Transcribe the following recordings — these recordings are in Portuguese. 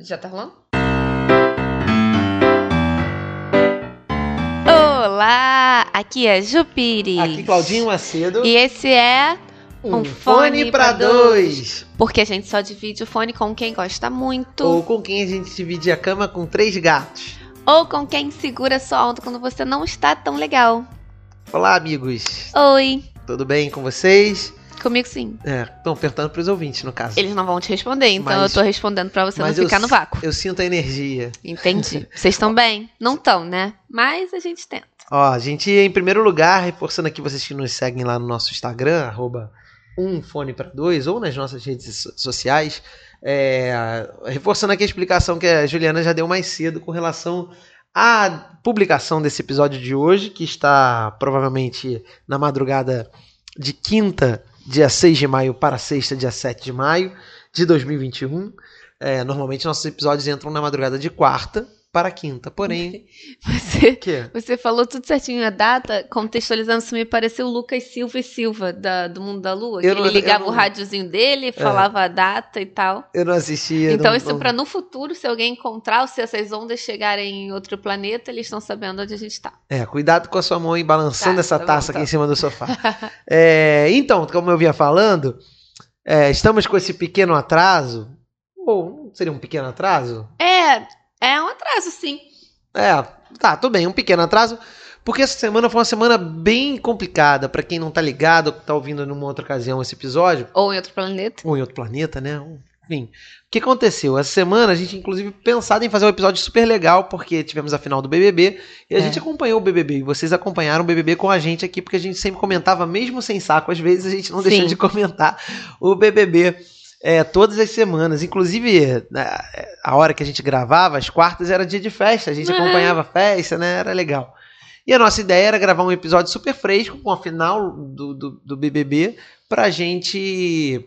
Já tá rolando? Olá, aqui é Jupiri. Aqui Claudinho Macedo. E esse é um, fone, pra dois. Porque a gente só divide o fone com quem gosta muito. Ou com quem a gente divide a cama com três gatos. Ou com quem segura sua onda quando você não está tão legal. Olá, amigos. Oi. Tudo bem com vocês? Comigo sim. É, estão perguntando pros ouvintes, no caso. Eles não vão te responder, então Mas- eu tô respondendo pra você não Mas eu ficar no vácuo. Eu sinto a energia. Entendi. Vocês estão bem? Não estão, né? Mas a gente tenta. Ó, a gente, em primeiro lugar, reforçando aqui vocês que nos seguem lá no nosso Instagram, arroba um fone para dois, ou nas nossas redes so- sociais, é, reforçando aqui a explicação que a Juliana já deu mais cedo com relação à publicação desse episódio de hoje, que está provavelmente na madrugada de quinta, dia 6 de maio, para sexta, dia 7 de maio de 2021. É, normalmente nossos episódios entram na madrugada de quarta para quinta, porém... Você, O quê? você falou tudo certinho a data, contextualizando, isso me pareceu o Lucas Silva e Silva da- do Mundo da Lua. Que Eu ele não- eu ligava não- É. o rádiozinho dele, falava a data e tal. Eu não assistia. Então, não- isso não- pra no futuro, se alguém encontrar, ou se essas ondas chegarem em outro planeta, eles estão sabendo onde a gente tá. É, cuidado com a sua mão aí balançando Tá, essa tá bom, taça tá. aqui em cima do sofá. É, então, como eu vinha falando, é, estamos com esse pequeno atraso. Ou seria um pequeno atraso? É, é um atraso, sim. É, tá, tudo bem, um pequeno atraso. Porque essa semana foi uma semana bem complicada. Pra quem não tá ligado, tá ouvindo numa outra ocasião esse episódio, Ou em outro planeta. ou em outro planeta, né? Enfim, o que aconteceu? Essa semana a gente, inclusive, pensado em fazer um episódio super legal, porque tivemos a final do BBB e a É. gente acompanhou o BBB. E vocês acompanharam o BBB com a gente aqui, porque a gente sempre comentava, mesmo sem saco, às vezes a gente não deixou Sim. de comentar o BBB. É, todas as semanas, inclusive a hora que a gente gravava, as quartas era dia de festa, a gente Uhum. acompanhava a festa, né? Era legal. E a nossa ideia era gravar um episódio super fresco com a final do, do, do BBB pra gente,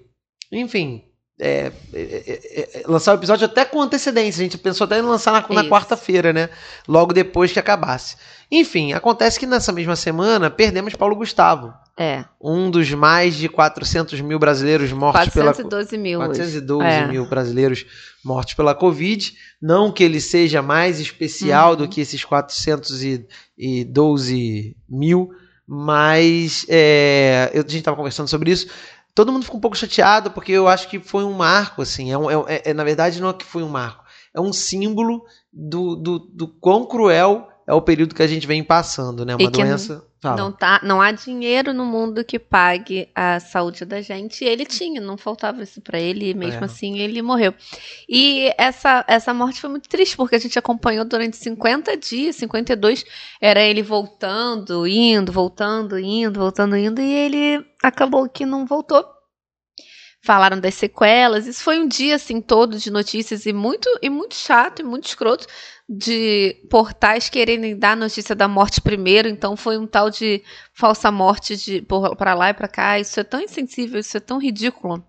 enfim, é, é, é, é, lançar o episódio até com antecedência. A gente pensou até em lançar na, na quarta-feira, né? Logo depois que acabasse. Enfim, acontece que nessa mesma semana perdemos Paulo Gustavo, É, um dos mais de 400 mil brasileiros mortos pela 412 mil. hoje. 412 É. mil brasileiros mortos pela Covid. Não que ele seja mais especial Uhum. do que esses 412 mil, mas é, eu- a gente estava conversando sobre isso. Todo mundo ficou um pouco chateado porque eu acho que foi um marco, assim. É, um- é- é- é- na verdade, não é que foi um marco. É um símbolo do, do, do quão cruel é o período que a gente vem passando, né? Uma doença. Fala. Não, tá, não há dinheiro no mundo que pague a saúde da gente. E ele tinha, não faltava isso pra ele, e mesmo É. assim ele morreu. E essa, essa morte foi muito triste, porque a gente acompanhou durante 50 dias, 52, era ele voltando, indo, voltando, indo, voltando, indo, e ele acabou que não voltou. Falaram das sequelas. Isso foi um dia assim todo de notícias e muito e muito chato e muito escroto de portais quererem dar notícia da morte primeiro, então foi um tal de falsa morte de pra lá e pra cá. Isso é tão insensível, isso é tão ridículo.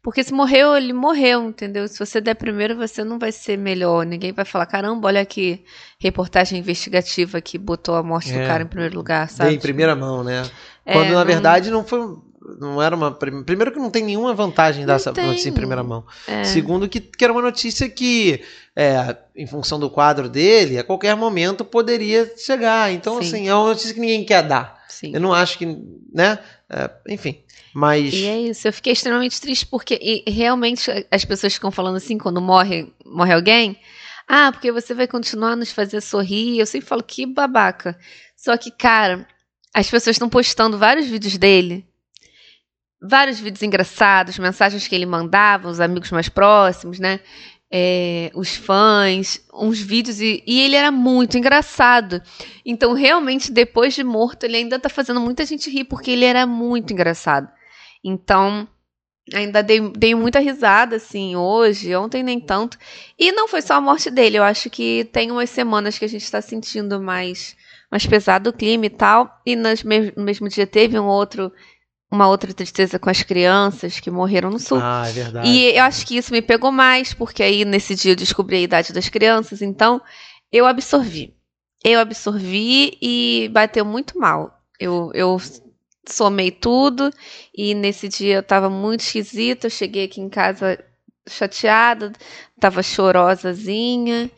Porque se morreu, ele morreu, entendeu? Se você der primeiro, você não vai ser melhor. Ninguém vai falar, caramba, olha que reportagem investigativa que botou a morte É. do cara em primeiro lugar, sabe? em primeira mão, né? É, Quando na não- verdade não foi. Não era uma. prim- Primeiro que não tem nenhuma vantagem dar essa notícia em primeira mão. é. Segundo, que, que era uma notícia que, é, em função do quadro dele, a qualquer momento poderia chegar. Então, Sim. assim, é uma notícia que ninguém quer dar. Sim. Eu não acho que. né? É, enfim. Mas. E é isso, eu fiquei extremamente triste porque realmente as pessoas ficam falando assim quando morre, morre alguém, ah, porque você vai continuar a nos fazer sorrir. Eu sempre falo que babaca. Só que, cara, as pessoas estão postando vários vídeos dele, vários vídeos engraçados, mensagens que ele mandava, os amigos mais próximos, né? É, os fãs, uns vídeos, e, e ele era muito engraçado. Então, realmente, depois de morto, ele ainda tá fazendo muita gente rir, porque ele era muito engraçado. Então, ainda dei, dei muita risada, assim, hoje, ontem nem tanto. E não foi só a morte dele, eu acho que tem umas semanas que a gente tá sentindo mais, mais pesado o clima e tal. E no mesmo dia teve um outro, uma outra tristeza com as crianças que morreram no sul. Ah, é verdade. E eu acho que isso me pegou mais, porque aí nesse dia eu descobri a idade das crianças, então eu absorvi. Eu absorvi e bateu muito mal. Eu, eu somei tudo e nesse dia eu tava muito esquisita. Eu cheguei aqui em casa chateada, tava chorosazinha.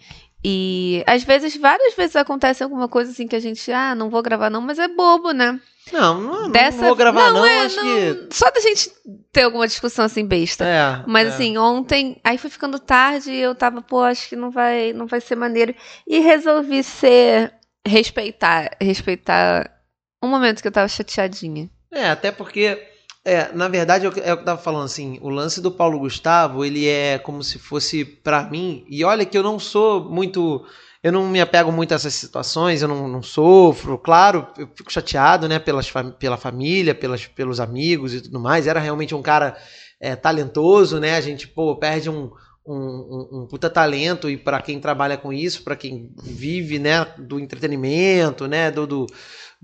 E às vezes, várias vezes acontece alguma coisa assim que a gente, ah, não vou gravar não, mas é bobo, né? Não, não, Dessa... não vou gravar não, não é, acho não... que... Só da gente ter alguma discussão assim besta. É, mas é. assim, ontem, aí foi ficando tarde e eu tava, pô, acho que não vai, não vai ser maneiro. E resolvi ser, respeitar, respeitar um momento que eu tava chateadinha. É, até porque é, na verdade, é o que eu tava falando assim, o lance do Paulo Gustavo, ele é como se fosse para mim, e olha que eu não sou muito, eu não me apego muito a essas situações, eu não, não sofro, claro, eu fico chateado, né, pelas, pela família, pelas, pelos amigos e tudo mais, era realmente um cara é, talentoso, né, a gente, pô, perde um, um, um, um, puta talento e para quem trabalha com isso, para quem vive, né, do entretenimento, né, do, do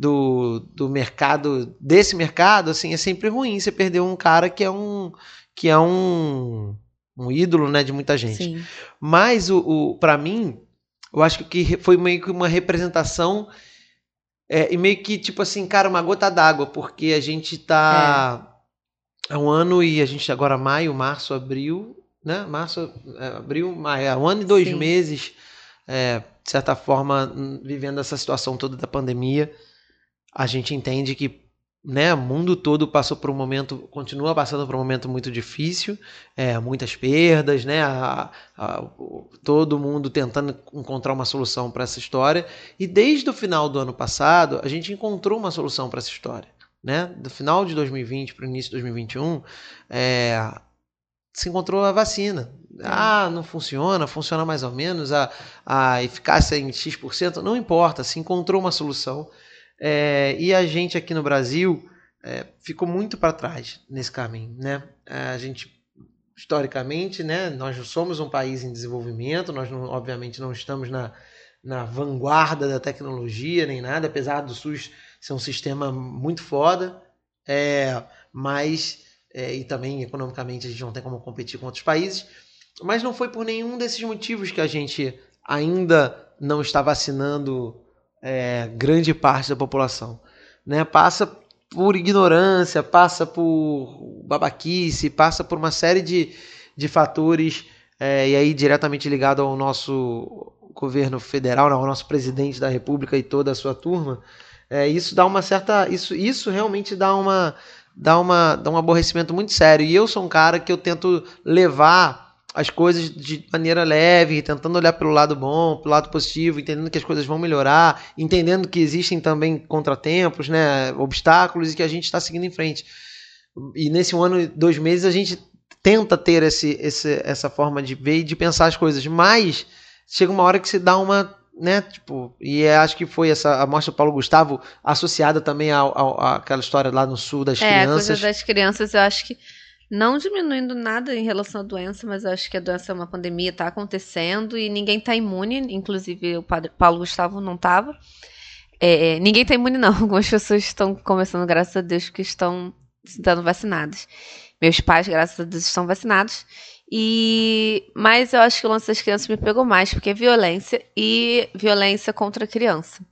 do, do mercado, desse mercado, assim, é sempre ruim você perder um cara que é um que é um, um ídolo, né, de muita gente. Sim. Mas o, o para mim, eu acho que foi meio que uma representação é, e meio que tipo assim, cara, uma gota d'água, porque a gente tá é. há um ano e a gente agora maio, março, abril, né? Março, é, abril, maio, é um ano e dois Sim. meses, é, de certa forma, vivendo essa situação toda da pandemia a gente entende que né, o mundo todo passou por um momento, continua passando por um momento muito difícil, é, muitas perdas, né, a, a, todo mundo tentando encontrar uma solução para essa história. E desde o final do ano passado, a gente encontrou uma solução para essa história. Né? Do final de 2020 para o início de 2021, é, se encontrou a vacina. Ah, não funciona, funciona mais ou menos, a, a eficácia em X%, não importa, se encontrou uma solução é, e a gente aqui no Brasil é, ficou muito para trás nesse caminho, né? A gente historicamente, né? Nós somos um país em desenvolvimento, nós não, obviamente não estamos na, na vanguarda da tecnologia nem nada, apesar do SUS ser um sistema muito foda, é, mas é, e também economicamente a gente não tem como competir com outros países, mas não foi por nenhum desses motivos que a gente ainda não está vacinando é, grande parte da população. Né? Passa por ignorância, passa por babaquice, passa por uma série de, de fatores, é, e aí diretamente ligado ao nosso governo federal, ao nosso presidente da República e toda a sua turma, é, isso dá uma certa. Isso, isso realmente dá uma. Dá, uma, dá um aborrecimento muito sério. E eu sou um cara que eu tento levar as coisas de maneira leve, tentando olhar pelo lado bom, pelo lado positivo, entendendo que as coisas vão melhorar, entendendo que existem também contratempos, né, obstáculos e que a gente está seguindo em frente. E nesse um ano e dois meses a gente tenta ter esse, esse, essa forma de ver e de pensar as coisas, mas chega uma hora que se dá uma né, tipo, e é, acho que foi essa a mostra do Paulo Gustavo associada também àquela história lá no sul das é, crianças. É, coisa das crianças, eu acho que não diminuindo nada em relação à doença, mas acho que a doença é uma pandemia, está acontecendo e ninguém está imune, inclusive o padre Paulo Gustavo não estava. É, ninguém está imune, não. Algumas pessoas estão começando, graças a Deus, que estão sendo vacinadas. Meus pais, graças a Deus, estão vacinados. E mas eu acho que o lance das crianças me pegou mais, porque é violência e violência contra a criança.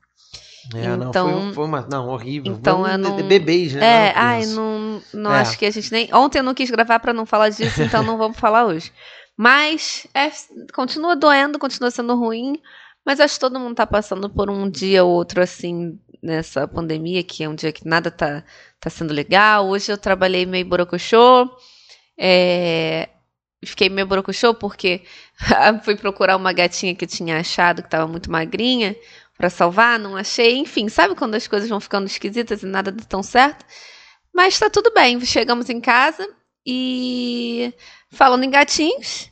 É, então, não, foi, foi, uma. Não, horrível. Então, eu não, bebês, né? É, ai, não, não é. acho que a gente nem. Ontem eu não quis gravar para não falar disso, então não vamos falar hoje. Mas é, continua doendo, continua sendo ruim, mas acho que todo mundo tá passando por um dia ou outro assim nessa pandemia, que é um dia que nada tá, tá sendo legal. Hoje eu trabalhei meio borocochô. É, fiquei meio borocochô porque fui procurar uma gatinha que eu tinha achado que estava muito magrinha para salvar, não achei. Enfim, sabe quando as coisas vão ficando esquisitas e nada dá tão certo? Mas tá tudo bem. Chegamos em casa e falando em gatinhos,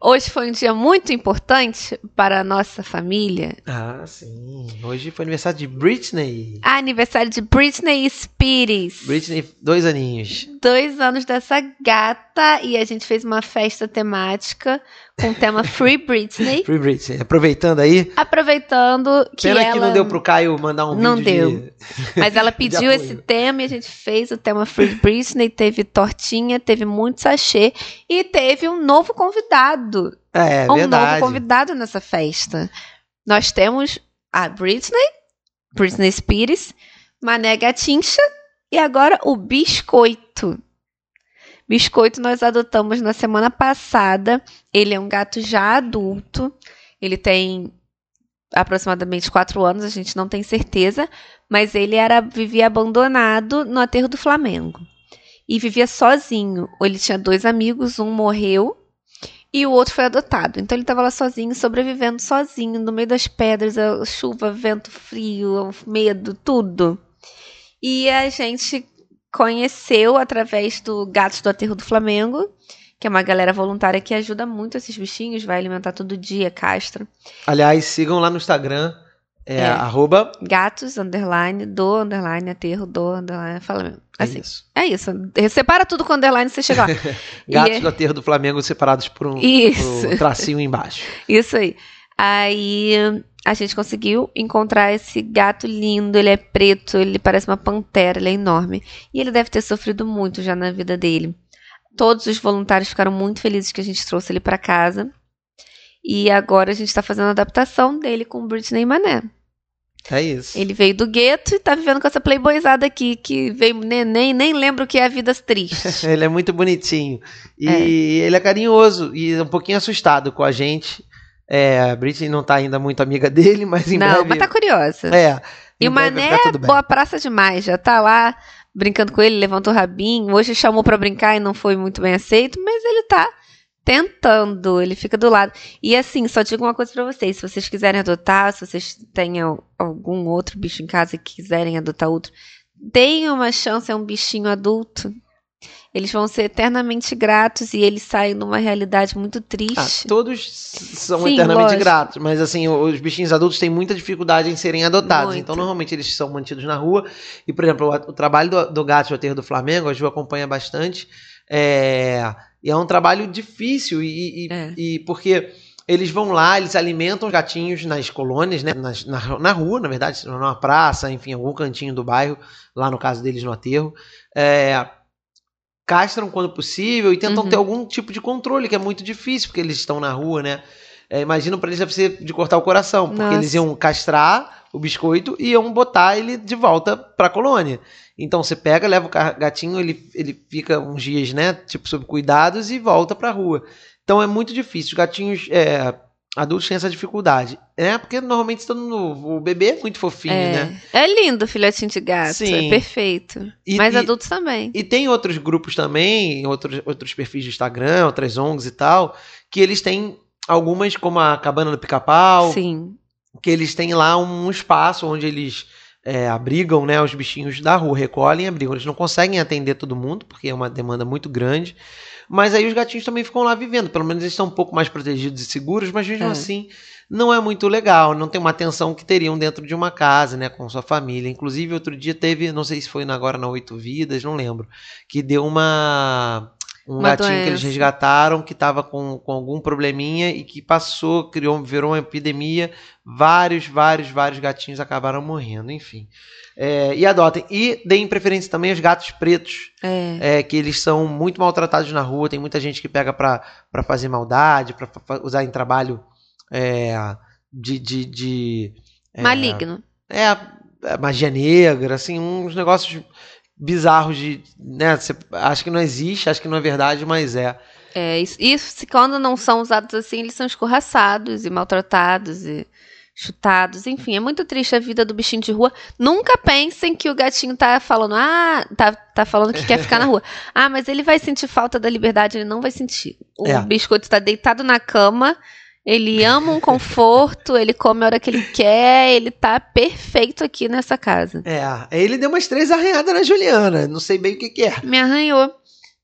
Hoje foi um dia muito importante para a nossa família. Ah, sim. Hoje foi aniversário de Britney. Aniversário de Britney Spears. Britney, dois aninhos. Dois anos dessa gata e a gente fez uma festa temática com o tema Free Britney. Free Britney. Aproveitando aí. Aproveitando que Pena ela... que não deu pro Caio mandar um não vídeo Não deu. De... Mas ela pediu esse tema e a gente fez o tema Free Britney. Teve tortinha, teve muito sachê e teve um novo convidado. É, um verdade. novo convidado nessa festa. Nós temos a Britney, Britney Spears, Mané Gatincha e agora o Biscoito. Biscoito nós adotamos na semana passada. Ele é um gato já adulto. Ele tem aproximadamente quatro anos, a gente não tem certeza, mas ele era vivia abandonado no aterro do Flamengo e vivia sozinho. Ele tinha dois amigos, um morreu e o outro foi adotado. Então ele estava lá sozinho, sobrevivendo sozinho, no meio das pedras, chuva, vento frio, medo, tudo. E a gente conheceu através do Gatos do Aterro do Flamengo, que é uma galera voluntária que ajuda muito esses bichinhos, vai alimentar todo dia, castra. Aliás, sigam lá no Instagram, é, É. arroba. Gatos, underline, do, underline, aterro, do, underline, fala mesmo. É Assim, isso. é isso. Separa tudo com underline você chega lá. Gatos E- do aterro do Flamengo separados por um, por um tracinho embaixo. Isso aí. Aí a gente conseguiu encontrar esse gato lindo. Ele é preto, ele parece uma pantera, ele é enorme. E ele deve ter sofrido muito já na vida dele. Todos os voluntários ficaram muito felizes que a gente trouxe ele para casa. E agora a gente está fazendo a adaptação dele com o Britney Mané. É isso. Ele veio do gueto e tá vivendo com essa playboyzada aqui, que veio neném, nem lembra o que é a vida triste. Ele é muito bonitinho. E É. ele é carinhoso e um pouquinho assustado com a gente. É, a Britney não tá ainda muito amiga dele, mas em Não, breve. mas tá curiosa. É. E o Mané é boa praça demais, já tá lá brincando com ele, levantou o rabinho. Hoje chamou pra brincar e não foi muito bem aceito, mas ele tá tentando, ele fica do lado. E assim, só digo uma coisa pra vocês, se vocês quiserem adotar, se vocês têm al- algum outro bicho em casa e quiserem adotar outro, deem uma chance a um bichinho adulto. Eles vão ser eternamente gratos e eles saem numa realidade muito Ah, triste. todos são Sim, eternamente lógico. gratos, mas assim, os bichinhos adultos têm muita dificuldade em serem adotados. Muito. Então, normalmente, eles são mantidos na rua. E, por exemplo, o, o trabalho do, do gato aterro do Flamengo, a Ju acompanha bastante. É, e é um trabalho difícil, e, e- É. e porque eles vão lá, eles alimentam os gatinhos nas colônias, né? Nas- na, na rua, na verdade, numa praça, enfim, algum cantinho do bairro, lá no caso deles no aterro. É, castram quando possível e tentam Uhum. ter algum tipo de controle, que é muito difícil, porque eles estão na rua, né? É, imagino pra eles deve ser de cortar o coração, porque Nossa. eles iam castrar o biscoito e iam botar ele de volta pra colônia. Então você pega, leva o gatinho, ele, ele fica uns dias, né? Tipo, sob cuidados e volta pra rua. Então é muito difícil. Os gatinhos é, adultos têm essa dificuldade. É porque normalmente estão no. O bebê é muito fofinho, né? É. é lindo o filhotinho de gato, Sim. é perfeito. E- Mas e- adultos também. E tem outros grupos também, outros, outros perfis de Instagram, outras ONGs e tal, que eles têm algumas, como a Cabana do Pica-Pau, Sim. que eles têm lá um espaço onde eles é, abrigam né, os bichinhos da rua, recolhem e abrigam. Eles não conseguem atender todo mundo, porque é uma demanda muito grande. Mas aí os gatinhos também ficam lá vivendo. Pelo menos eles estão um pouco mais protegidos e seguros, mas mesmo É. assim não é muito legal. Não tem uma atenção que teriam dentro de uma casa, né? Com sua família. Inclusive, outro dia teve, não sei se foi agora na Oito Vidas, não lembro, que deu uma. Um Uma gatinho que eles doença. resgataram que estava com, com algum probleminha e que passou, criou, virou uma epidemia. Vários, vários, vários gatinhos acabaram morrendo, enfim. É, e adotem. E deem preferência também aos gatos pretos É. é, que eles são muito maltratados na rua. Tem muita gente que pega pra fazer maldade, pra fa- usar em trabalho é, de. de, de é, Maligno. É, é, magia negra, assim, uns negócios bizarros de. Né, você acha que não existe, acha que não é verdade, mas é. É, isso, isso, quando não são usados assim, eles são escorraçados e maltratados e chutados. Enfim, é muito triste a vida do bichinho de rua. Nunca pensem que o gatinho tá falando, ah, tá, tá falando que quer ficar na rua. Ah, mas ele vai sentir falta da liberdade, ele não vai sentir. O É. biscoito tá deitado na cama, ele ama um conforto, ele come a hora que ele quer, ele tá perfeito aqui nessa casa. É, ele deu umas três arranhadas na Juliana, não sei bem o que, que é. Me arranhou.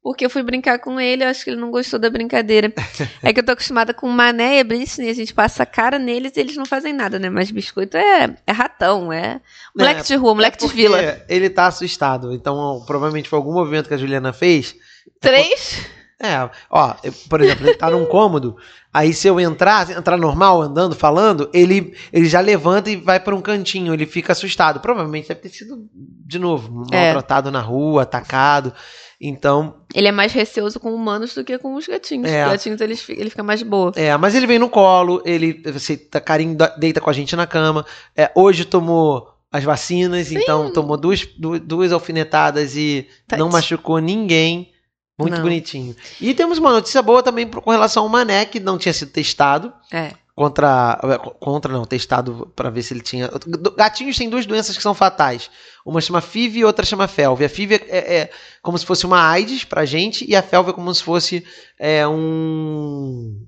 Porque eu fui brincar com ele, eu acho que ele não gostou da brincadeira. é que eu tô acostumada com Mané e Britney, a gente passa a cara neles e eles não fazem nada, né? Mas biscoito é, é ratão, é moleque de rua, moleque de Porque vila. Ele tá assustado, então provavelmente foi algum movimento que a Juliana fez. Três? É, ó, por exemplo, ele tá num cômodo, aí se eu entrar, entrar normal, andando, falando, ele, ele já levanta e vai pra um cantinho, ele fica assustado. Provavelmente deve ter sido, de novo, É. maltratado na rua, atacado. Então, Ele é mais receoso com humanos do que com os gatinhos. É. Os gatinhos eles, fi- ele fica mais boa. é, mas ele vem no colo, ele você tá carinho, deita com a gente na cama. É, hoje tomou as vacinas, então tomou duas, du- duas alfinetadas e não Tadinho. machucou ninguém. Muito Não. bonitinho. E temos uma notícia boa também com relação ao Mané, que não tinha sido testado. É. Contra. é, Contra, não, testado pra ver se ele tinha. Gatinhos têm duas doenças que são fatais. Uma chama FIV e outra chama FeLV. A FIV é, é como se fosse uma AIDS pra gente, e a FeLV é como se fosse é, um.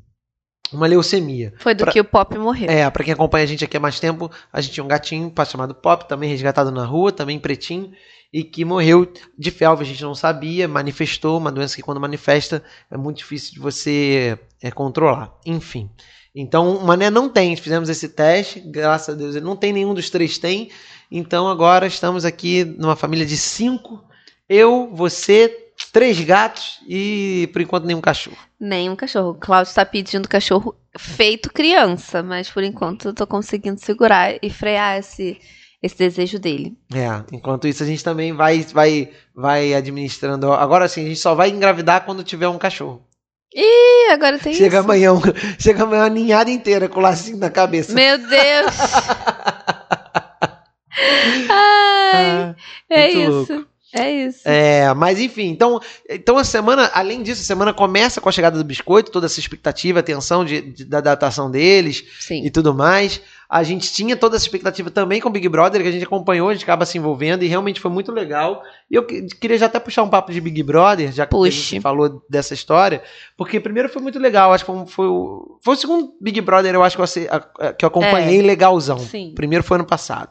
Uma leucemia. Foi do Pra- que o Pop morreu. É, pra quem acompanha a gente aqui há mais tempo, a gente tinha um gatinho chamado Pop, também resgatado na rua, também pretinho, e que morreu de felve, a gente não sabia, manifestou, uma doença que quando manifesta é muito difícil de você é, controlar. Enfim. Então, o Mané não tem, fizemos esse teste, graças a Deus ele não tem, nenhum dos três tem. Então agora estamos aqui numa família de cinco, eu, você, três gatos e por enquanto nenhum cachorro. Nem um cachorro. O Cláudio tá pedindo cachorro feito criança, mas por enquanto eu tô conseguindo segurar e frear esse, esse desejo dele. É, enquanto isso a gente também vai, vai, vai administrando. Agora sim, a gente só vai engravidar quando tiver um cachorro. Ih, agora tem Chega isso. amanhã, chega amanhã uma ninhada inteira com o lacinho na cabeça. Meu Deus! Ai, Ah, é isso. É isso. É, mas enfim, então, então a semana, além disso, a semana começa com a chegada do biscoito, toda essa expectativa, atenção de, de- da adaptação deles Sim. e tudo mais. A gente tinha toda essa expectativa também com o Big Brother, que a gente acompanhou, a gente acaba se envolvendo e realmente foi muito legal. E eu que- queria já até puxar um papo de Big Brother, já que a gente falou dessa história, porque primeiro foi muito legal, acho que foi, foi o, foi o segundo Big Brother, eu acho que eu, que eu acompanhei legalzão. Sim. Primeiro foi ano passado.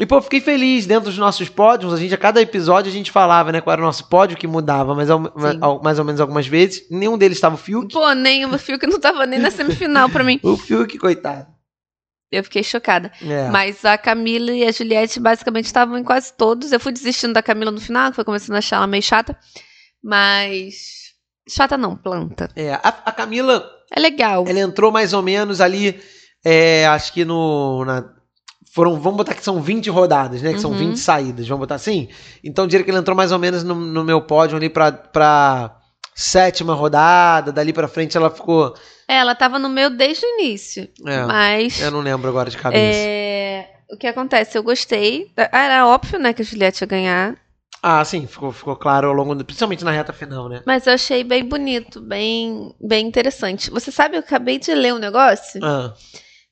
E, pô, fiquei feliz dentro dos nossos pódios. A gente, a cada episódio, a gente falava, né? Qual era o nosso pódio que mudava, mas ao- ao- mais ou menos algumas vezes. Nenhum deles estava o Fiuk. Pô, nem o Fiuk não tava nem na semifinal pra mim. O Fiuk, coitado. Eu fiquei chocada. É. Mas a Camila e a Juliette basicamente estavam em quase todos. Eu fui desistindo da Camila no final, que foi começando a achar ela meio chata. Mas. Chata não, planta. É, a, a Camila, É legal. ela entrou mais ou menos ali, é, acho que no. na- foram, vamos botar que são 20 rodadas, né? Que são Uhum. 20 saídas, vamos botar assim? Então, diria que ele entrou mais ou menos no, no meu pódio ali pra, pra sétima rodada. Dali pra frente ela ficou. É, ela tava no meu desde o início. É, Mas. eu não lembro agora de cabeça. é, O que acontece? Eu gostei. Ah, Era óbvio, né, que a Juliette ia ganhar. Ah, sim, ficou, ficou claro ao longo, do, principalmente na reta final, né? Mas eu achei bem bonito, bem, bem interessante. Você sabe, eu acabei de ler um negócio. Ah,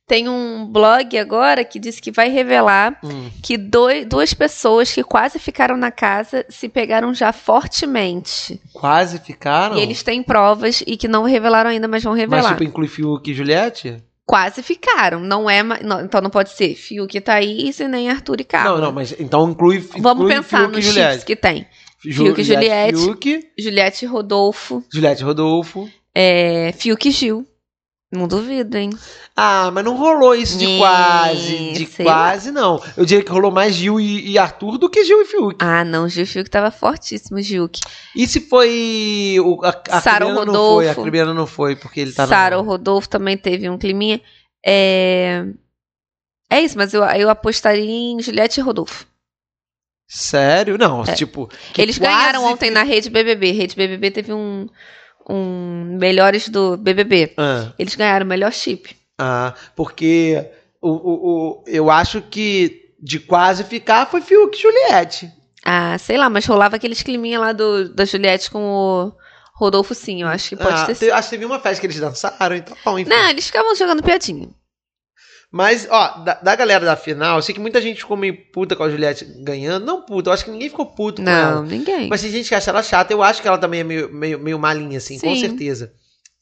Tem um blog agora que diz que vai revelar hum. que doi- duas pessoas que quase ficaram na casa se pegaram já fortemente. Quase ficaram. E eles têm provas e que não revelaram ainda, mas vão Mas revelar. tipo, inclui Fiuk e Juliette? Quase ficaram. Não é. não, então não pode ser Fiuk e Thaís e nem Arthur e Carla. Não, não, mas então inclui, Vamos inclui pensar Fiuk nos chips que tem. Ju- Fiuk e Juliette. Fiuk, Juliette e Rodolfo, Juliette e Rodolfo. é, Fiuk e Gil. Não duvido, hein? Ah, mas não rolou isso de quase. De quase, não. Eu diria que rolou mais Gil e, e Arthur do que Gil e Fiuk. Ah, não, Gil e Fiuk tava fortíssimo, Gilk. E se foi. O, a a Sara Cribiana não Rodolfo. foi, a Cribiana não foi, porque ele tá Sara, o no... Rodolfo também teve um climinha. É, é isso, mas eu, eu apostaria em Juliette e Rodolfo. Sério? Não, É. tipo. Eles quase ganharam ontem na Rede BBB. Rede BBB teve um, um melhores do BBB. Ah. Eles ganharam o melhor chip. Ah, porque o, o, o- eu acho que de quase ficar foi Fiuk e Juliette. Ah, sei lá, mas rolava aqueles climinha lá do, da Juliette com o Rodolfo, sim. Eu acho que pode Ah, ter te- sido. acho que teve uma festa que eles dançaram, então, bom, enfim. Não, eles ficavam jogando piadinha. Mas, ó, da, da galera da final, eu sei que muita gente ficou meio puta com a Juliette ganhando. Não puta, eu acho que ninguém ficou puto com Não, ela. ninguém. Mas tem gente que acha ela chata. Eu acho que ela também é meio, meio, meio malinha, assim, com Sim. certeza.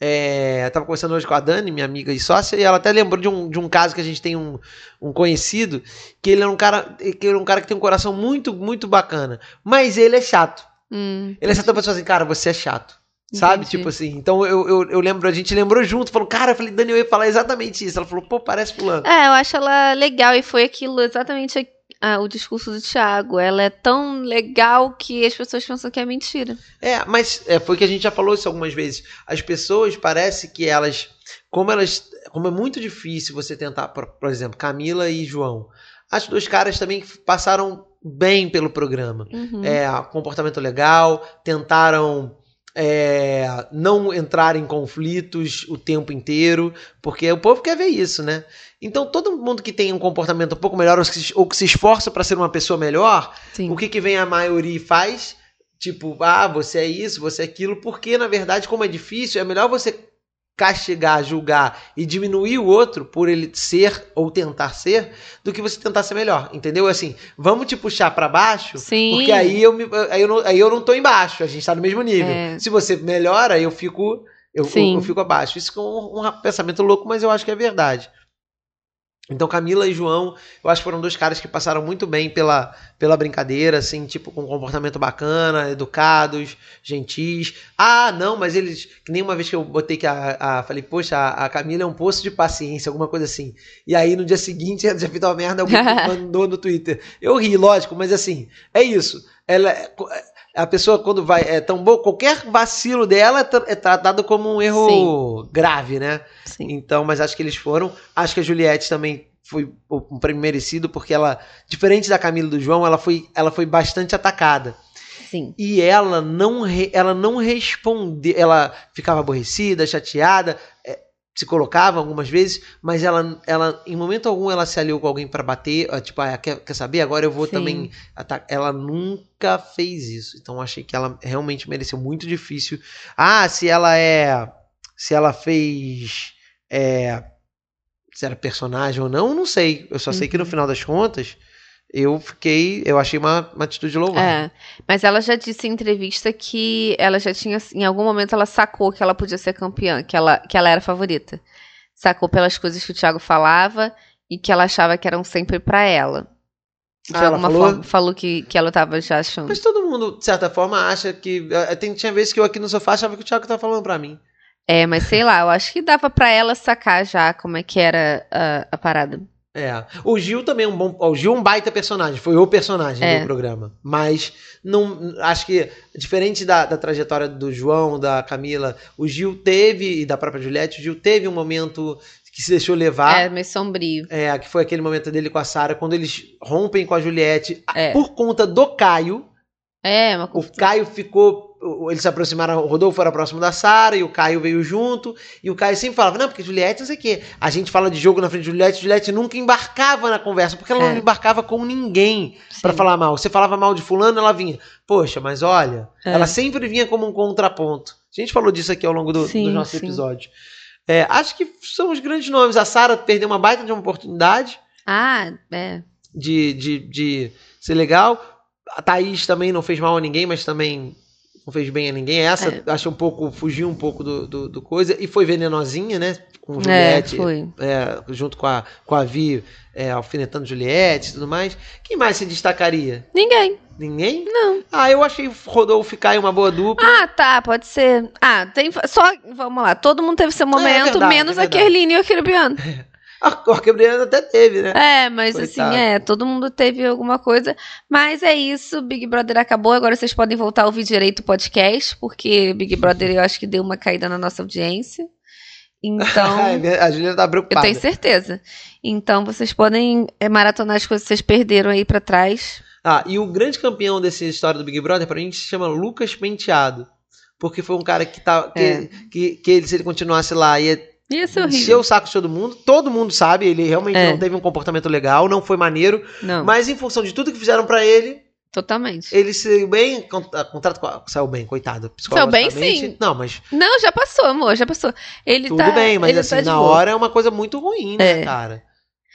É, eu tava conversando hoje com a Dani, minha amiga e sócia, e ela até lembrou de um, de um caso que a gente tem um, um conhecido, que ele é um cara que ele é um cara que tem um coração muito, muito bacana. Mas ele é chato. Hum, Ele é chato pra pessoa assim, cara, você é chato. Sabe? Entendi. Tipo assim. Então eu, eu, eu lembro, a gente lembrou junto, falou, cara, eu falei, Dani, eu ia falar exatamente isso. Ela falou, pô, parece fulano. É, eu acho ela legal e foi aquilo exatamente ah, o discurso do Thiago. Ela é tão legal que as pessoas pensam que é mentira. É, mas é, foi que a gente já falou isso algumas vezes. As pessoas parece que elas, como elas, como é muito difícil você tentar, por, por exemplo, Camila e João. As dois caras também passaram bem pelo programa. Uhum. É, comportamento legal, tentaram é, não entrar em conflitos o tempo inteiro, porque o povo quer ver isso, né? Então todo mundo que tem um comportamento um pouco melhor ou que se, ou que se esforça para ser uma pessoa melhor, Sim. o que, que vem a maioria e faz? tipo, ah, você é isso, você é aquilo, porque na verdade, como é difícil, é melhor você castigar, julgar e diminuir o outro por ele ser ou tentar ser, do que você tentar ser melhor, entendeu? Assim, vamos te puxar para baixo, Sim. porque aí eu, me, aí, eu não, aí eu não tô embaixo, a gente tá no mesmo nível. É. Se você melhora, eu fico eu, eu, eu fico abaixo. Isso é um, um pensamento louco, mas eu acho que é verdade. Então Camila e João, eu acho que foram dois caras que passaram muito bem pela, pela brincadeira, assim, tipo, com um comportamento bacana, educados, gentis. Ah, não, mas eles. Que nem uma vez que eu botei que a. a- falei, poxa, a, a Camila é um poço de paciência, alguma coisa assim. E aí no dia seguinte já fez uma merda, alguém mandou no Twitter. Eu ri, lógico, mas assim, é isso. Ela. é- A pessoa, quando vai. É tão boa, qualquer vacilo dela é é tratado como um erro grave, né? Sim. Então, mas acho que eles foram. Acho que a Juliette também foi um prêmio merecido, porque ela, diferente da Camila do João, ela foi, ela foi bastante atacada. Sim. E ela não, ela não respondeu. Ela ficava aborrecida, chateada, é, se colocava algumas vezes, mas ela, ela, em momento algum, ela se aliou com alguém para bater. ah, Tipo, ah, quer, quer saber? Agora eu vou Sim. também. atacar. Ela nunca fez isso. Então achei que ela realmente mereceu muito difícil. Ah, se ela é. Se ela fez. É, se era personagem ou não, não sei. Eu só sei que no Uhum. final das contas. Eu fiquei. Eu achei uma, uma atitude louvável. É, mas ela já disse em entrevista que ela já tinha, em algum momento, ela sacou que ela podia ser campeã, que ela, que ela era favorita. Sacou pelas coisas que o Thiago falava e que ela achava que eram sempre pra ela. De Ah, alguma falou? forma, falou que, que ela tava já achando. Mas todo mundo, de certa forma, acha que. eh, Tem, tinha vezes que eu aqui no sofá achava que o Thiago tá falando pra mim. É, mas sei lá, eu acho que dava pra ela sacar já como é que era a, a parada. É. O Gil também é um bom. O Gil é um baita personagem, foi o personagem É. do programa. Mas não. Acho que, diferente da, da trajetória do João, da Camila, o Gil teve, e da própria Juliette, o Gil teve um momento que se deixou levar. É, meio sombrio. É, que foi aquele momento dele com a Sara, quando eles rompem com a Juliette, É. por conta do Caio. É, uma O confusão. Caio ficou. o- Eles se aproximaram, o Rodolfo era próximo da Sara e o Caio veio junto. E o Caio sempre falava: Não, porque Juliette, não sei o quê. A gente fala de jogo na frente de Juliette, Juliette nunca embarcava na conversa, porque ela É. não embarcava com ninguém pra Sim. falar mal. Você falava mal de Fulano, ela vinha. Poxa, mas olha, É. ela sempre vinha como um contraponto. A gente falou disso aqui ao longo do, Sim, dos nossos sim. episódios. É, acho que são os grandes nomes. A Sara perdeu uma baita de uma oportunidade Ah, é. de, de, de ser legal. A Thaís também não fez mal a ninguém, mas também não fez bem a ninguém. Essa É. acho um pouco, fugiu um pouco do, do, do coisa. E foi venenosinha, né? Com É, Juliette, foi. é, junto com a, com a Vi, é, alfinetando Juliette e tudo mais. Quem mais se destacaria? Ninguém. Ninguém? Não. Ah, eu achei o Rodolfo ficar uma boa dupla. Ah, tá, pode ser. Ah, tem só, vamos lá, todo mundo teve seu momento, verdade, menos é a. Kerline e o Akirabiano. A Gabriela até teve, né? É, mas Coitado. assim, é, todo mundo teve alguma coisa. Mas é isso, Big Brother acabou. Agora vocês podem voltar a ouvir direito o podcast, porque Big Brother eu acho que deu uma caída na nossa audiência. Então, a Juliana tá eu preocupada. tenho certeza. Então vocês podem é, maratonar as coisas que vocês perderam aí pra trás. Ah, e o grande campeão dessa história do Big Brother, pra gente, se chama Lucas Penteado. Porque foi um cara que tá. Que, É. que, que ele, se ele continuasse lá, ia Ser encher horrível. o saco de todo mundo. Todo mundo sabe, ele realmente É. não teve um comportamento legal, não foi maneiro. Não, Mas em função de tudo que fizeram pra ele, totalmente. ele saiu bem. ah, Contrato com saiu bem, coitado. Saiu bem, sim. Não, mas Não, já passou, amor, já passou. Ele tudo tá, bem, mas ele assim, tá na boa. hora é uma coisa muito ruim, né, É. cara?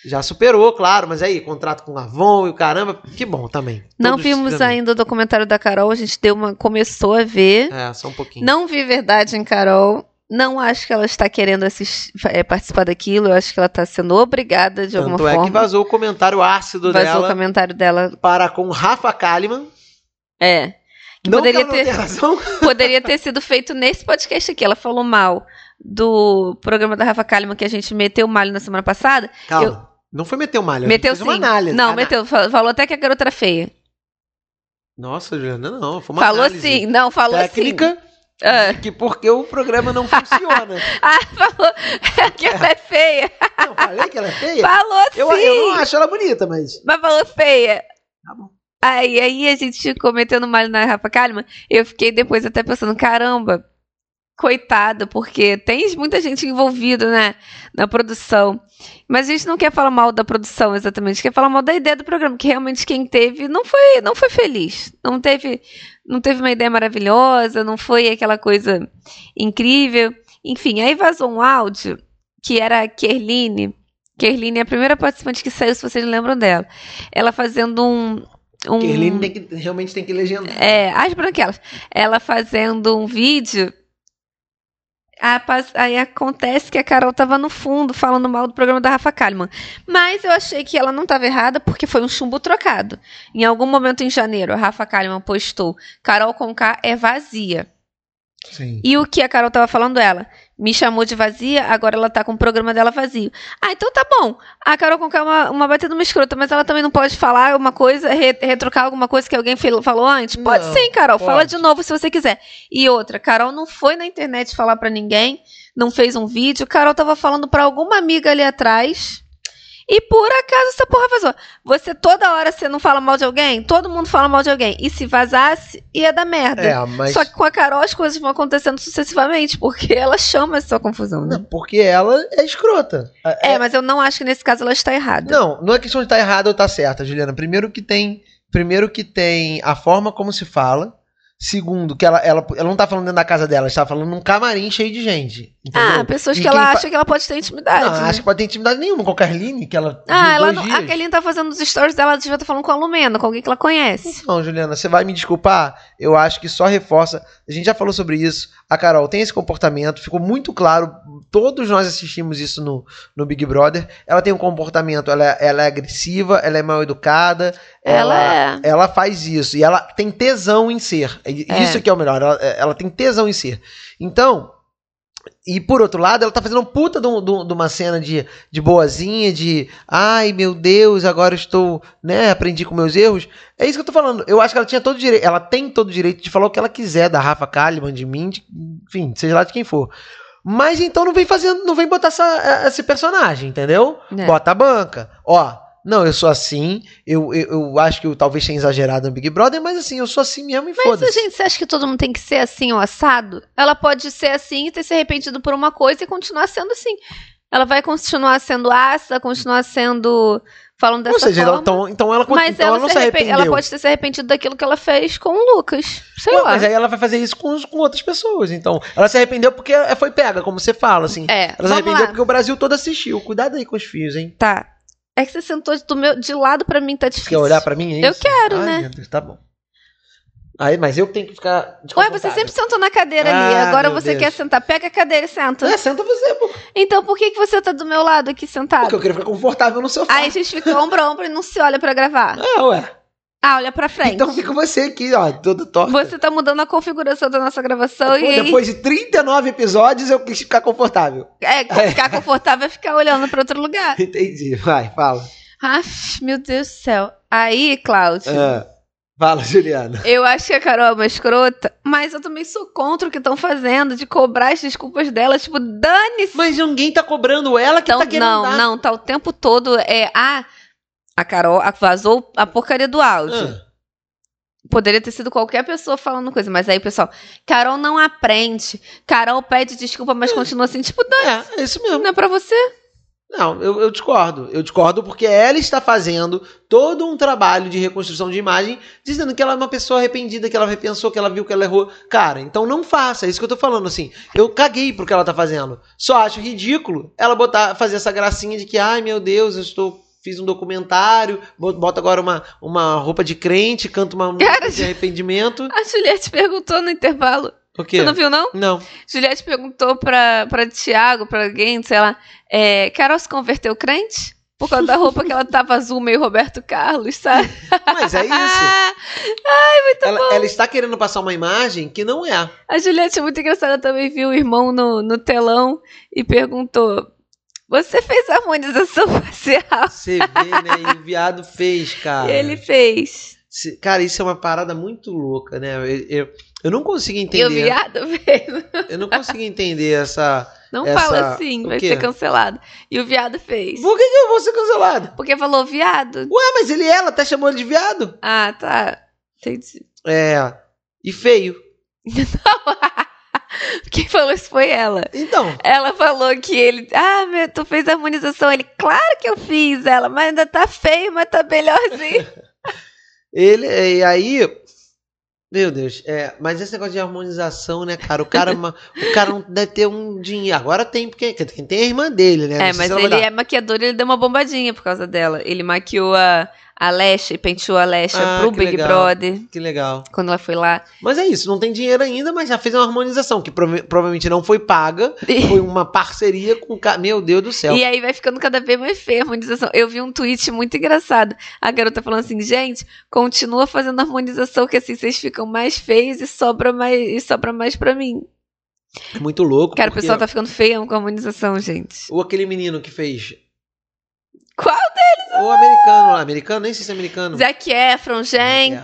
Já superou, claro, mas aí, contrato com o Avon e o caramba, que bom também. Não Todos vimos ainda o documentário da Carol, a gente deu uma. começou a ver. É, só um pouquinho. Não vi verdade em Carol. Não acho que ela está querendo assistir, é, participar daquilo. Eu acho que ela está sendo obrigada de alguma Tanto é forma. que vazou o comentário ácido Vazou o dela comentário dela. para com Rafa Kalimann. É. Que Não poderia que ter-. Poderia ter sido feito nesse podcast aqui. Ela falou mal do programa da Rafa Kalimann que a gente meteu malho na semana passada. Calma. Não foi meter o malho. meteu fez uma sim. análise. Não, Ana- meteu. Fal- Falou até que a garota era feia. Nossa, Juliana, não. Foi uma falou análise sim. Não, falou técnica sim. Ah. que porque o programa não funciona. Ah, falou que ela é feia. não, falei que ela é feia? Falou Eu, sim. eu não acho ela bonita, mas... Mas falou feia. Tá bom. Aí, aí a gente ficou metendo malho na Rafa Kalimann. Eu fiquei depois até pensando, caramba, coitada, porque tem muita gente envolvida, né, na produção. Mas a gente não quer falar mal da produção exatamente, quer falar mal da ideia do programa, que realmente quem teve não foi, não foi feliz. Não teve, não teve uma ideia maravilhosa, não foi aquela coisa incrível. Enfim, aí vazou um áudio que era a Kerline. Kerline é a primeira participante que saiu, se vocês lembram dela. Ela fazendo um. um Kerline tem que, realmente tem que legendar. É, as branquelas. Ela fazendo um vídeo. Aí acontece que a Carol tava no fundo falando mal do programa da Rafa Kalimann. Mas eu achei que ela não estava errada porque foi um chumbo trocado. Em algum momento em janeiro, a Rafa Kalimann postou: Carol Conká é vazia. Sim. E o que a Carol tava falando ela? Me chamou de vazia, agora ela tá com o programa dela vazio. Ah, então tá bom. A Carol Conká é uma, uma batida uma escrota, mas ela também não pode falar uma coisa, re, retrocar alguma coisa que alguém falou antes? Pode não, sim, Carol. Pode. Fala de novo se você quiser. E outra, Carol não foi na internet falar para ninguém, não fez um vídeo. Carol tava falando para alguma amiga ali atrás e por acaso essa porra vazou. Você toda hora você não fala mal de alguém? Todo mundo fala mal de alguém. E se vazasse, ia dar merda. É, mas... Só que com a Carol as coisas vão acontecendo sucessivamente, porque ela chama essa confusão, né? Não, porque ela é escrota. É, é, mas eu não acho que nesse caso ela está errada. Não, não é questão de estar errada ou estar certa, Juliana. Primeiro que tem. Primeiro que tem a forma como se fala. Segundo, que ela, ela, ela não tá falando dentro da casa dela, ela está falando num camarim cheio de gente. Entendeu? Ah, pessoas e que ela fa... acha que ela pode ter intimidade. Não, né? acha que pode ter intimidade nenhuma com a Carline, que ela. Ah, ela não, a Carline tá fazendo os stories dela, ela devia estar tá falando com a Lumena, com alguém que ela conhece. Não, Juliana, você vai me desculpar? Eu acho que só reforça. A gente já falou sobre isso. A Carol tem esse comportamento, ficou muito claro. Todos nós assistimos isso no, no Big Brother. Ela tem um comportamento, ela, ela é agressiva, ela é mal educada. Ela, ela, é. ela faz isso. E ela tem tesão em ser. É. Isso que é o melhor. Ela, ela tem tesão em ser. Então, e por outro lado, ela tá fazendo um puta de, de, de, uma cena de, de boazinha, de ai meu Deus, agora estou, né, aprendi com meus erros. É isso que eu tô falando. Eu acho que ela tinha todo direito, ela tem todo o direito de falar o que ela quiser da Rafa Kalimann, de mim, de, enfim, seja lá de quem for. Mas então não vem fazendo, não vem botar essa, esse personagem, entendeu? É. Bota a banca. Ó, não, eu sou assim. Eu, eu, eu, acho que eu talvez tenha exagerado no Big Brother, mas assim, eu sou assim mesmo e foda-se. Mas, gente, você acha que todo mundo tem que ser assim ou assado? Ela pode ser assim e ter se arrependido por uma coisa e continuar sendo assim. Ela vai continuar sendo ácida, continuar sendo. Falando dessa Ou seja, forma. Ela, então, então ela, mas então ela, ela não se arrependeu. Ela pode ter se arrependido daquilo que ela fez com o Lucas. Sei Ué, lá. Mas aí ela vai fazer isso com, com outras pessoas. Então, ela se arrependeu porque foi pega, como você fala, assim. É, ela se arrependeu lá. porque o Brasil todo assistiu. Cuidado aí com os fios, hein? Tá. É que você sentou do meu, de lado pra mim, tá difícil. Quer olhar pra mim? É eu quero, Ai, né? Deus, tá bom. Aí, mas eu tenho que ficar. Ué, você sempre sentou na cadeira ah, ali. Agora você Deus. quer sentar. Pega a cadeira e senta. É, senta você, pô. Então por que, que você tá do meu lado aqui sentado? Porque eu queria ficar confortável no sofá. Aí a gente fica ombro a ombro e não se olha pra gravar. É, ué. Ah, olha pra frente. Então fica você aqui, ó, todo torto. Você tá mudando a configuração da nossa gravação Pô, e. Depois de 39 episódios, eu quis ficar confortável. É, ficar confortável é ficar olhando pra outro lugar. Entendi. Vai, fala. Aff, meu Deus do céu. Aí, Cláudio. É. Fala, Juliana. Eu acho que a Carol é uma escrota, mas eu também sou contra o que estão fazendo, de cobrar as desculpas dela. Tipo, dane-se. Mas ninguém tá cobrando ela que então, tá querendo Não, dar. não, tá o tempo todo. É, ah, a Carol vazou a porcaria do áudio. Ah. Poderia ter sido qualquer pessoa falando coisa, mas aí, pessoal, Carol não aprende. Carol pede desculpa, mas é. continua assim, tipo, dane É, é isso mesmo. Não é pra você? Não, eu, eu, discordo. Eu discordo porque ela está fazendo todo um trabalho de reconstrução de imagem, dizendo que ela é uma pessoa arrependida, que ela repensou, que ela viu que ela errou. Cara, então não faça. É isso que eu tô falando, assim. Eu caguei pro que ela tá fazendo. Só acho ridículo ela botar, fazer essa gracinha de que, ai meu Deus, eu estou. Fiz um documentário, bota agora uma, uma roupa de crente, canta uma música de arrependimento. A Juliette perguntou no intervalo o quê? Você não viu, não? Não. Juliette perguntou pra, pra Tiago, pra alguém, sei lá, é, Carol se converteu crente? Por causa da roupa que ela tava azul, meio Roberto Carlos, sabe? Mas é isso. Ai, muito ela, bom. Ela está querendo passar uma imagem que não é. A Juliette é muito engraçada, também viu o irmão no, no telão e perguntou: Você fez harmonização facial? Você vê, né? E o viado fez, cara. Ele fez. Cara, isso é uma parada muito louca, né? Eu, eu, eu não consigo entender. E o viado fez. Eu não consigo entender essa. Não essa... fala assim, vai ser cancelado. E o viado fez. Por que, eu vou ser cancelado? Porque falou viado. Ué, mas ele ela até chamou ele de viado. Ah, tá. Entendi. É. E feio. Não. Quem falou isso foi ela. Então. Ela falou que ele. Ah, meu, tu fez a harmonização. Ele, claro que eu fiz, ela, mas ainda tá feio, mas tá melhorzinho. ele, e aí Meu Deus, é, mas esse negócio de harmonização, né, cara? O cara, o cara não deve ter um dinheiro. Agora tem, porque quem tem a irmã dele, né? É, mas ele é maquiador e ele deu uma bombadinha por causa dela. Ele maquiou a, a Lesha e penteou a Lesha Ah, pro Big legal. Brother, Que legal. quando ela foi lá. Mas é isso, não tem dinheiro ainda, mas já fez uma harmonização, que prova- provavelmente não foi paga, foi uma parceria com. Meu Deus do céu. E aí vai ficando cada vez mais feia a harmonização. Eu vi um tweet muito engraçado. A garota falando assim, gente, continua fazendo harmonização, que assim vocês ficam mais feios e sobra mais, e sobra mais pra mim. É muito louco. Cara, o pessoal tá ficando feião com a harmonização, gente. Ou aquele menino que fez. Qual? O americano lá, americano, nem sei se é americano. Zac Efron, gente.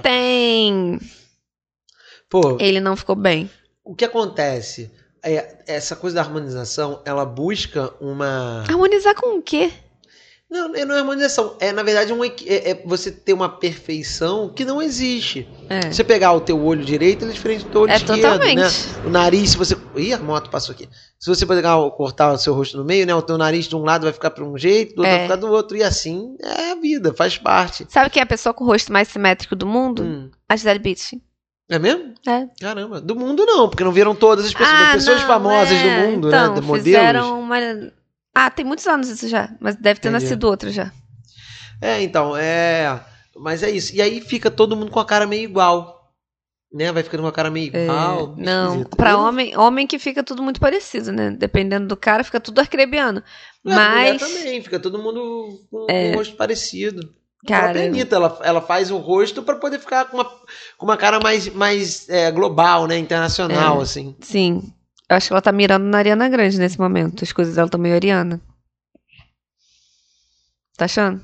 Pô, Ele não ficou bem. o que acontece? É, essa coisa da harmonização, ela busca uma. Harmonizar com o quê? Não, não é harmonização. É, na verdade, um, é, é você ter uma perfeição que não existe. É, Se você pegar o teu olho direito, ele é diferente do teu olho é esquerdo, totalmente. né? O nariz, se você. Ih, a moto passou aqui. Se você pegar, cortar o seu rosto no meio, né? O teu nariz de um lado vai ficar para um jeito, do outro É. vai ficar do outro. E assim é a vida, faz parte. Sabe quem é a pessoa com o rosto mais simétrico do mundo? Hum. A Gisele Bündchen. É mesmo? É. Caramba. Do mundo não, porque não viram todas as pessoas, Ah, pessoas não, famosas é. do mundo, então, né? De modelos. fizeram uma... Ah, tem muitos anos isso já. Mas deve ter Entendi. nascido outra já. É, então, é. Mas é isso. E aí fica todo mundo com a cara meio igual. Né? Vai ficando com a cara meio igual. É, não, esquisito. pra Eu homem, homem que fica tudo muito parecido, né? Dependendo do cara, fica tudo arcrebiano. É, Mas, também, fica todo mundo com É. um rosto parecido. cara, Anitta, ela, ela faz o rosto pra poder ficar com uma, com uma cara mais, mais é, global, né? Internacional, É. assim. sim. Eu acho que ela tá mirando na Ariana Grande nesse momento. As coisas dela estão meio Ariana. Tá achando?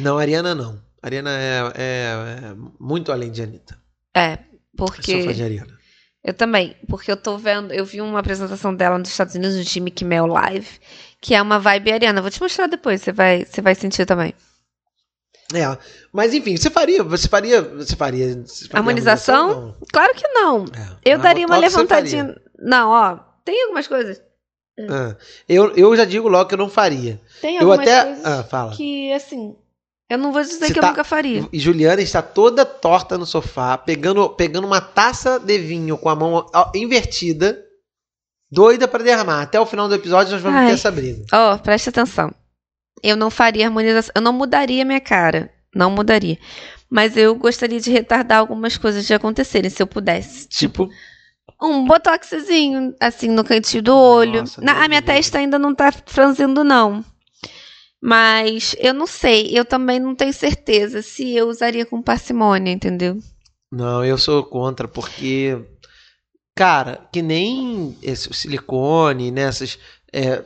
Não, Ariana não. Ariana é, é- é muito além de Anitta. É, Eu sou fã porque. de Ariana. Eu também, porque eu tô vendo, eu vi uma apresentação dela nos Estados Unidos, no Jimmy Kimmel Live, que é uma vibe ariana. Vou te mostrar depois, você vai, você vai sentir também. É, mas enfim, você faria, você faria, você faria, você faria Harmonização? harmonização? Claro que não. É, Eu daria uma levantadinha. Não, ó, tem algumas coisas. Ah, eu, eu já digo logo que eu não faria. Tem Eu algumas até. coisas Ah, fala. que, assim, eu não vou dizer Você que tá- eu nunca faria. E Juliana está toda torta no sofá, pegando, pegando uma taça de vinho com a mão invertida, doida para derramar. Até o final do episódio nós vamos Ai. ter essa briga. Ó, presta atenção. Eu não faria harmonização, eu não mudaria minha cara, não mudaria. Mas eu gostaria de retardar algumas coisas de acontecerem, se eu pudesse. Tipo, Um botoxzinho, assim, no cantinho do olho. Nossa, Na, Deus a minha livre. testa ainda não tá franzindo, não. Mas eu não sei, eu também não tenho certeza se eu usaria com parcimônia, entendeu? não, eu sou contra, porque, cara, que nem esse, o silicone, nessas. é,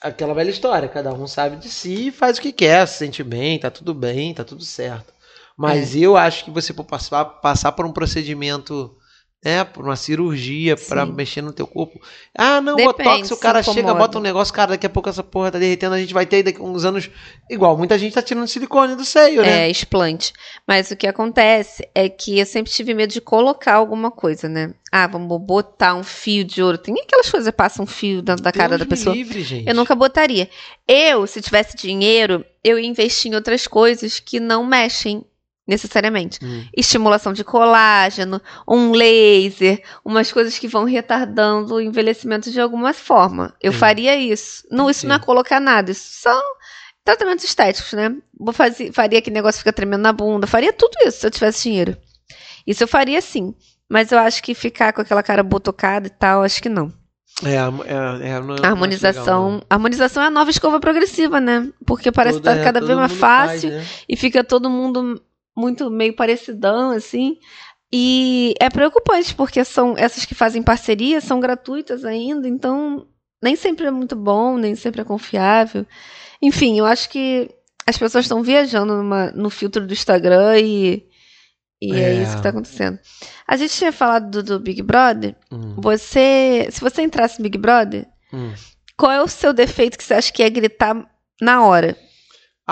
aquela velha história, cada um sabe de si e faz o que quer, se sente bem, tá tudo bem, tá tudo certo. Mas É. eu acho que você passar, passar por um procedimento, né, por uma cirurgia pra Sim. mexer no teu corpo. Ah, não, Depende, botox, o cara chega, bota um negócio, cara, daqui a pouco essa porra tá derretendo, a gente vai ter daqui a uns anos igual, muita gente tá tirando silicone do seio, né? É, explante. Mas o que acontece é que eu sempre tive medo de colocar alguma coisa, né? Ah, vamos botar um fio de ouro. Tem aquelas coisas que passam um fio dentro da cara Deus da me pessoa. livre, gente. Eu nunca botaria. Eu, se tivesse dinheiro, eu ia investir em outras coisas que não mexem necessariamente. Hum. Estimulação de colágeno, um laser, umas coisas que vão retardando o envelhecimento de alguma forma. Eu Sim. faria isso. Não, isso não é Sim. colocar nada, isso são tratamentos estéticos, né? Vou fazer, faria que negócio fica tremendo na bunda, faria tudo isso se eu tivesse dinheiro. Isso eu faria sim. Mas eu acho que ficar com aquela cara botocada e tal, acho que não. É, é, é, não- A acho harmonização, legal, harmonização é a nova escova progressiva, né? Porque parece Toda- que tá cada todo vez mais mundo faz, fácil né? e fica todo mundo muito meio parecidão, assim. E é preocupante, porque são essas que fazem parceria são gratuitas ainda, então nem sempre é muito bom, nem sempre é confiável. Enfim, eu acho que as pessoas estão viajando numa- no filtro do Instagram e, e é. É. isso que tá acontecendo. A gente tinha falado do, do Big Brother. Hum, Você, se você entrasse no Big Brother, hum. qual é o seu defeito que você acha que é gritar na hora?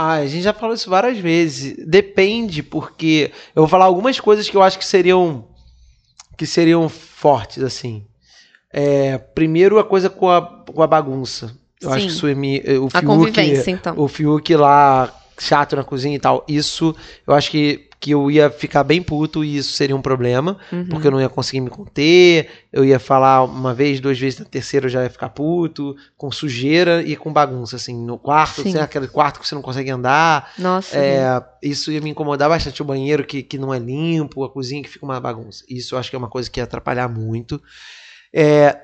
Ah, a gente já falou isso várias vezes. Depende, porque eu vou falar algumas coisas que eu acho que seriam que seriam fortes, assim. É, primeiro, a coisa com a, com a bagunça. Eu acho Sim. que é me, o A Fiuk, convivência, então. o Fiuk lá chato na cozinha e tal. Isso eu acho que, que eu ia ficar bem puto e isso seria um problema, Uhum. porque eu não ia conseguir me conter. Eu ia falar uma vez, duas vezes, na terceira eu já ia ficar puto, com sujeira e com bagunça, assim, no quarto, assim, aquele quarto que você não consegue andar. Nossa. É, isso ia me incomodar bastante. O banheiro que, que não é limpo, a cozinha que fica uma bagunça. Isso eu acho que é uma coisa que ia atrapalhar muito. É,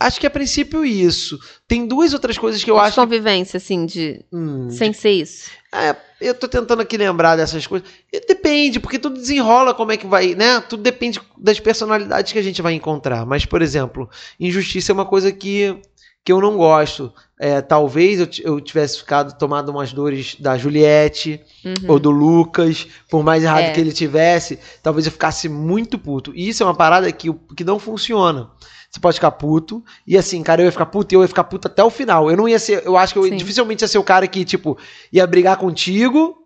acho que a princípio isso. Tem duas outras coisas que eu de acho. convivência, assim, de. hum, Sem ser isso. é, eu tô tentando aqui lembrar dessas coisas. E Depende, porque tudo desenrola como é que vai, né? Tudo depende das personalidades que a gente vai encontrar. Mas, por exemplo, injustiça é uma coisa que, que eu não gosto. É, talvez eu, eu tivesse ficado tomado umas dores da Juliette Uhum. ou do Lucas, por mais errado É. que ele tivesse, talvez eu ficasse muito puto. E isso é uma parada que, que não funciona. Você pode ficar puto, e assim, cara, eu ia ficar puto e eu ia ficar puto até o final. Eu não ia ser, eu acho que eu Sim. dificilmente ia ser o cara que, tipo, ia brigar contigo.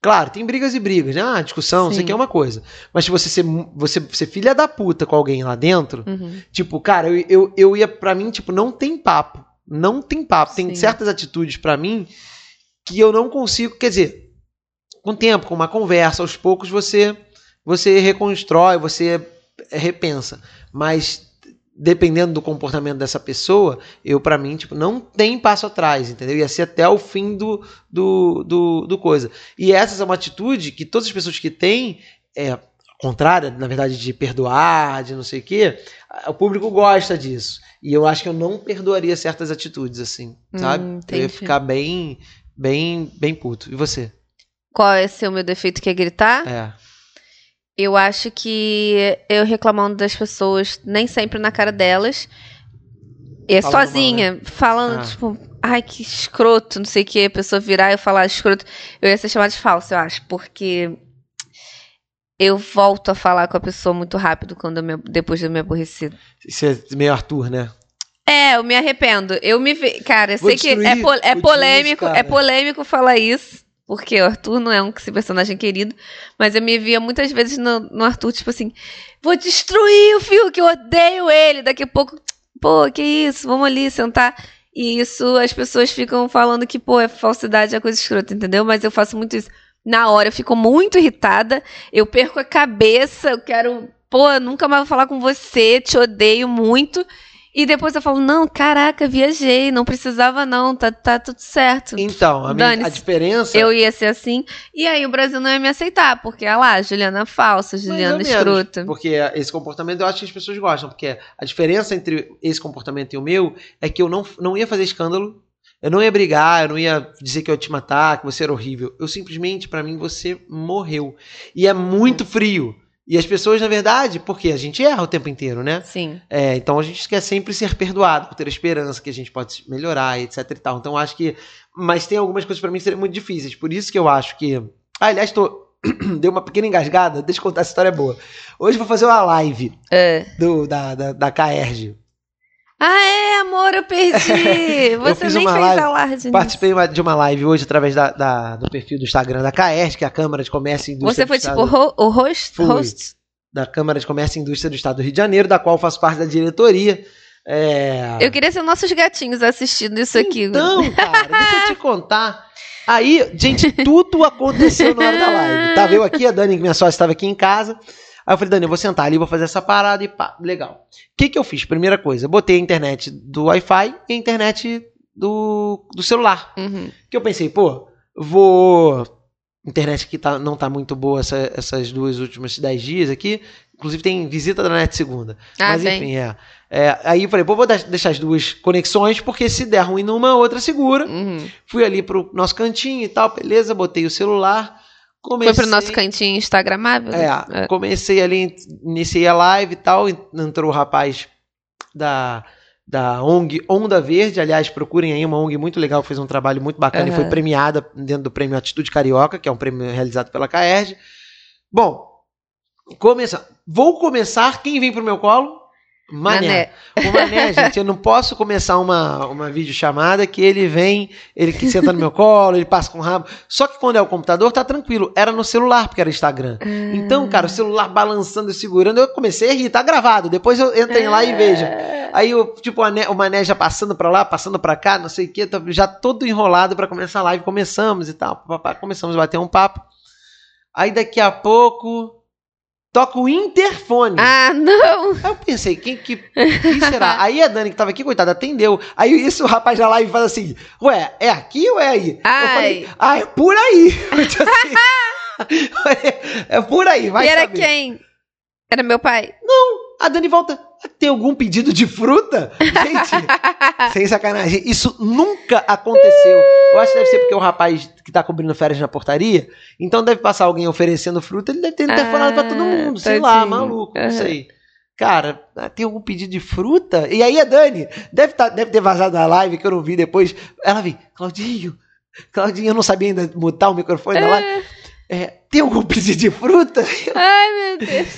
Claro, tem brigas e brigas, né? Ah, discussão, isso aqui é uma coisa. Mas se você ser, você ser filha da puta com alguém lá dentro, Uhum. Tipo, cara, eu, eu, eu ia, pra mim, tipo, não tem papo. Não tem papo. Tem Sim. certas atitudes pra mim que eu não consigo. Quer dizer, com o tempo, com uma conversa, aos poucos você você reconstrói, você repensa. Mas dependendo do comportamento dessa pessoa, eu, pra mim, tipo, não tem passo atrás, entendeu? Ia ser até o fim do, do, do, do coisa. E essa é uma atitude que todas as pessoas que têm, é, contrária, na verdade, de perdoar, de não sei o quê, o público gosta disso. E eu acho que eu não perdoaria certas atitudes, assim, sabe? Hum, eu ia ficar bem, bem, bem puto. E você? Qual é o meu defeito que é gritar? É. Eu acho que eu reclamando das pessoas, nem sempre na cara delas. É Falando mal, sozinha, falando, Ah. tipo, ai, que escroto, não sei o que, a pessoa virar e eu falar escroto. Eu ia ser chamada de falsa, eu acho, porque eu volto a falar com a pessoa muito rápido quando me- depois de eu me aborrecer. Isso é meio Arthur, né? É, eu me arrependo. Eu me. Cara, eu Vou sei que é, destruir po- é polêmico, é polêmico falar isso, porque o Arthur não é um personagem querido, mas eu me via muitas vezes no, no Arthur, tipo assim, vou destruir o Fiuk, eu odeio ele, daqui a pouco, pô, que isso, vamos ali sentar. E isso as pessoas ficam falando que, pô, é falsidade, é coisa escrota, entendeu? Mas eu faço muito isso. Na hora, eu fico muito irritada, eu perco a cabeça, eu quero, pô, nunca mais vou falar com você, te odeio muito. E depois eu falo, não, caraca, viajei, não precisava não, tá, tá tudo certo. Então, a, minha- a diferença. Eu ia ser assim, e aí o Brasil não ia me aceitar, porque, olha lá, Juliana falsa, Mais ou Juliana escrota. Porque esse comportamento eu acho que as pessoas gostam. Porque a diferença entre esse comportamento e o meu é que eu não, não ia fazer escândalo. Eu não ia brigar, eu não ia dizer que eu ia te matar, que você era horrível. Eu simplesmente, pra mim, você morreu. E é muito frio. E as pessoas, na verdade, porque a gente erra o tempo inteiro, né? Sim. É, então a gente quer sempre ser perdoado, por ter a esperança que a gente pode melhorar, etc e tal. Então acho que. Mas tem algumas coisas pra mim que seriam muito difíceis. Por isso que eu acho que. Ah, aliás, tô. Deu uma pequena engasgada, deixa eu contar essa história boa. Hoje eu vou fazer uma live É. do, da, da, da KERG. Ah, é, amor, eu perdi. Você fiz nem uma fez live, alarde nisso. Participei de uma live hoje através da, da- do perfil do Instagram da KERG, que é a Câmara de Comércio e Indústria Você foi do tipo Estado, o, ho- o host? Fui. host? da Câmara de Comércio e Indústria do Estado do Rio de Janeiro, da qual eu faço parte da diretoria. É... Eu queria ser nossos gatinhos assistindo isso aqui. Então, cara, deixa eu te contar. Aí, gente, tudo aconteceu na hora da live. Tava eu aqui, a Dani, minha sócia, estava aqui em casa. Aí eu falei, Dani, eu vou sentar ali, vou fazer essa parada e pá, legal. O que que eu fiz? Primeira coisa, botei a internet do Wi-Fi e a internet do, do celular. Uhum. Que eu pensei, pô, vou. Internet aqui tá, não tá muito boa essa- essas duas últimas 10 dias aqui. Inclusive tem visita da net segunda. Ah, Mas bem. enfim, é. É, Aí eu falei, pô, vou deixar as duas conexões, porque se der ruim numa, outra segura. Uhum. Fui ali pro nosso cantinho e tal, beleza, botei o celular. Comecei, Foi pro nosso cantinho instagramável? É, comecei ali, iniciei a live e tal, entrou o rapaz da, da ONG Onda Verde, aliás, procurem aí uma ONG muito legal, fez um trabalho muito bacana e Aham. foi premiada dentro do prêmio Atitude Carioca, que é um prêmio realizado pela CAERJ. Bom, começar. Vou começar, quem vem pro meu colo? Mané. O Mané, gente, eu não posso começar uma, uma videochamada que ele vem, ele que senta no meu colo, ele passa com o rabo. Só que quando é o computador, tá tranquilo. Era no celular, porque era Instagram. Então, cara, o celular balançando e segurando, eu comecei a rir, tá gravado. Depois eu entrei lá e veja. Aí, eu, tipo, o Mané, o Mané já passando pra lá, passando pra cá, não sei o que, já todo enrolado pra começar a live. Começamos e tal, começamos a bater um papo. Aí daqui a pouco toca o interfone. Ah, não! Aí eu pensei, quem que quem será? Aí a Dani, que tava aqui, coitada, atendeu. Aí isso o rapaz da live fala assim: Ué, é aqui ou é aí? Ai. Eu falei, ah, é por aí. Assim, é por aí, vai e era saber. quem? Era meu pai. A Dani volta. Tem algum pedido de fruta? Gente, sem sacanagem. Isso nunca aconteceu. Eu acho que deve ser porque o rapaz que tá cobrindo férias na portaria, então deve passar alguém oferecendo fruta, ele deve ter telefonado pra todo mundo. Sei lá, tadinho. maluco, não Aham. sei. Cara, tem algum pedido de fruta? E aí a Dani deve, tá, deve ter vazado na live que eu não vi depois. Ela vi, Claudinho, Claudinho, eu não sabia ainda mutar o microfone da live. É, tem algum pedido de fruta? Ai, meu Deus.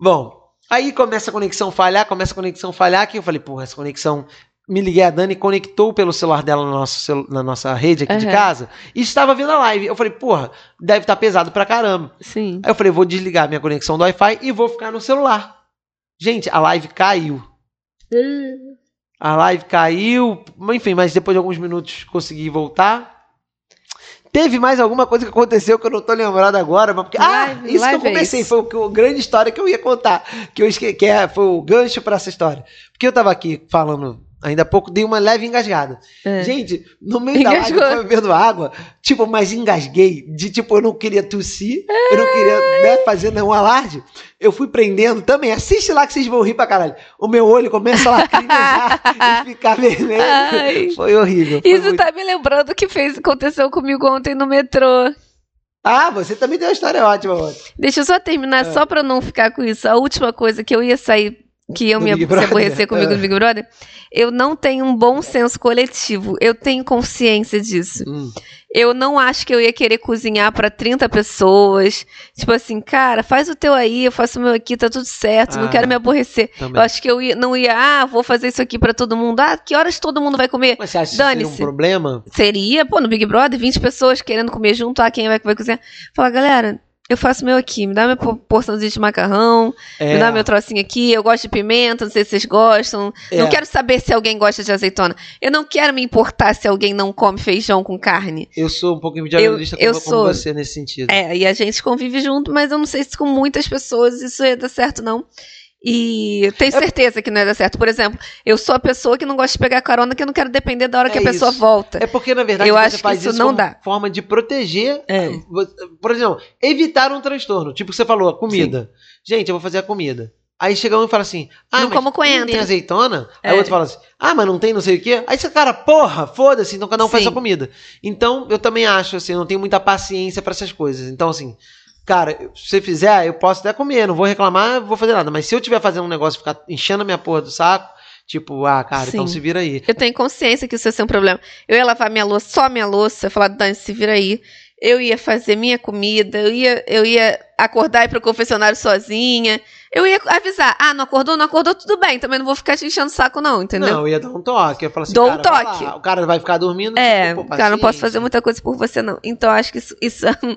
Bom, aí começa a conexão falhar, começa a conexão falhar, que eu falei, porra, essa conexão. Me liguei a Dani, conectou pelo celular dela no nosso na nossa rede aqui de Aham. casa e estava vendo a live. Eu falei, porra, deve estar pesado pra caramba. Sim. Aí eu falei, vou desligar minha conexão do Wi-Fi e vou ficar no celular. Gente, a live caiu. A live caiu, enfim, mas depois de alguns minutos consegui voltar. Teve mais alguma coisa que aconteceu que eu não tô lembrado agora, mas porque, ah, Live- isso que eu live é comecei, isso. foi o a grande história que eu ia contar, que eu esque, que é, foi o gancho pra essa história. Porque eu tava aqui falando ainda há pouco, dei uma leve engasgada. É. Gente, no meio da live Engasgou. eu tava bebendo água, tipo, mas engasguei, de tipo, eu não queria tossir, eu não queria né, fazer nenhum alarde. Eu fui prendendo também, assiste lá que vocês vão rir pra caralho. O meu olho começa a lacrimejar e ficar vermelho. Ai. Foi horrível. foi Isso muito- tá me lembrando o que fez, aconteceu comigo ontem no metrô. Ah, você também tem uma história ótima, mano. Deixa eu só terminar, É. só pra não ficar com isso. A última coisa que eu ia sair, que eu me se aborrecer comigo É. no Big Brother, eu não tenho um bom senso coletivo. Eu tenho consciência disso. Hum. Eu não acho que eu ia querer cozinhar pra 30 pessoas. Tipo assim, cara, faz o teu aí, eu faço o meu aqui, tá tudo certo, não Ah, quero me aborrecer. Também. Eu acho que eu ia- não ia, ah, vou fazer isso aqui pra todo mundo. Ah, que horas todo mundo vai comer? Mas você acha que seria um problema? Seria, pô, no Big Brother, 20 pessoas querendo comer junto, ah, quem vai, vai cozinhar? Fala, galera, eu faço meu aqui, me dá minha por- porçãozinha de macarrão, É, me dá meu trocinho aqui, eu gosto de pimenta, não sei se vocês gostam. é. Não quero saber se alguém gosta de azeitona. Eu não quero me importar se alguém não come feijão com carne. Eu sou um pouco individualista Eu- eu como sou. você nesse sentido. É, e a gente convive junto, mas eu não sei se com muitas pessoas isso ia dar certo, não. E tenho É- certeza que não ia dar certo. Por exemplo, eu sou a pessoa que não gosta de pegar carona, que eu não quero depender da hora É que a pessoa isso. volta. É porque, na verdade, Eu você acho que faz isso isso não como dá. forma de proteger. É. Por exemplo, evitar um transtorno. Tipo, você falou, a comida. Gente, eu vou fazer a comida. Aí chega um e fala assim: Ah, Não mas como coentro. tem azeitona? Aí É. o outro fala assim: Ah, mas não tem não sei o quê. Aí você, cara, porra, foda-se, então cada um faz Sim. sua comida. Então, eu também acho, assim, eu não tenho muita paciência pra essas coisas. Então, assim, cara, se você fizer, eu posso até comer, não vou reclamar, não vou fazer nada. Mas se eu tiver fazendo um negócio e ficar enchendo a minha porra do saco, tipo, ah, cara, então Sim. se vira aí. Eu tenho consciência que isso ia ser um problema. Eu ia lavar minha louça, só minha louça, falar, Dani, se vira aí. Eu ia fazer minha comida, eu ia, eu ia acordar e ir pro confessionário sozinha. Eu ia avisar, ah, não acordou, não acordou, tudo bem. Também não vou ficar te enchendo o saco, não, entendeu? Não, eu ia dar um toque. Eu ia falar assim, Dou um toque. lá. O cara vai ficar dormindo. É, tipo, cara, não posso fazer muita coisa por você, não. Então, acho que isso, isso é um,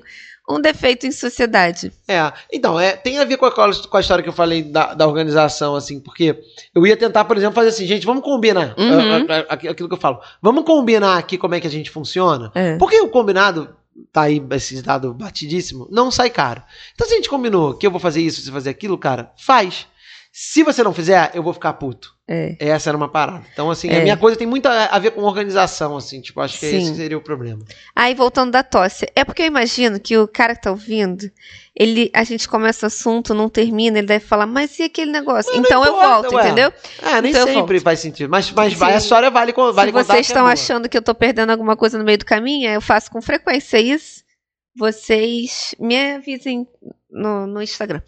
um defeito em sociedade. É, então, é, tem a ver com a, com a história que eu falei da, da organização, assim, porque eu ia tentar, por exemplo, fazer assim, gente, vamos combinar. Uhum. a- a- aquilo que eu falo. Vamos combinar aqui como é que a gente funciona. É. Porque o combinado, tá aí esse dado batidíssimo, não sai caro. Então, se a gente combinou que eu vou fazer isso, você fazer aquilo, cara, faz. Se você não fizer, eu vou ficar puto. É. Essa era uma parada. Então, assim, a É. minha coisa tem muito a a ver com organização, assim, tipo, acho que Sim. esse seria o problema. Aí, voltando da tosse. É porque eu imagino que o cara que tá ouvindo, ele, a gente começa o assunto, não termina, ele deve falar, mas e aquele negócio? Mas então eu importa, volto, ué. entendeu? É, nem Então eu sempre faz sentido. Mas, mas Sim. vai, a história vale, vale Se vocês que é estão achando que eu tô perdendo alguma coisa no meio do caminho, eu faço com frequência isso. Vocês me avisem no, no Instagram.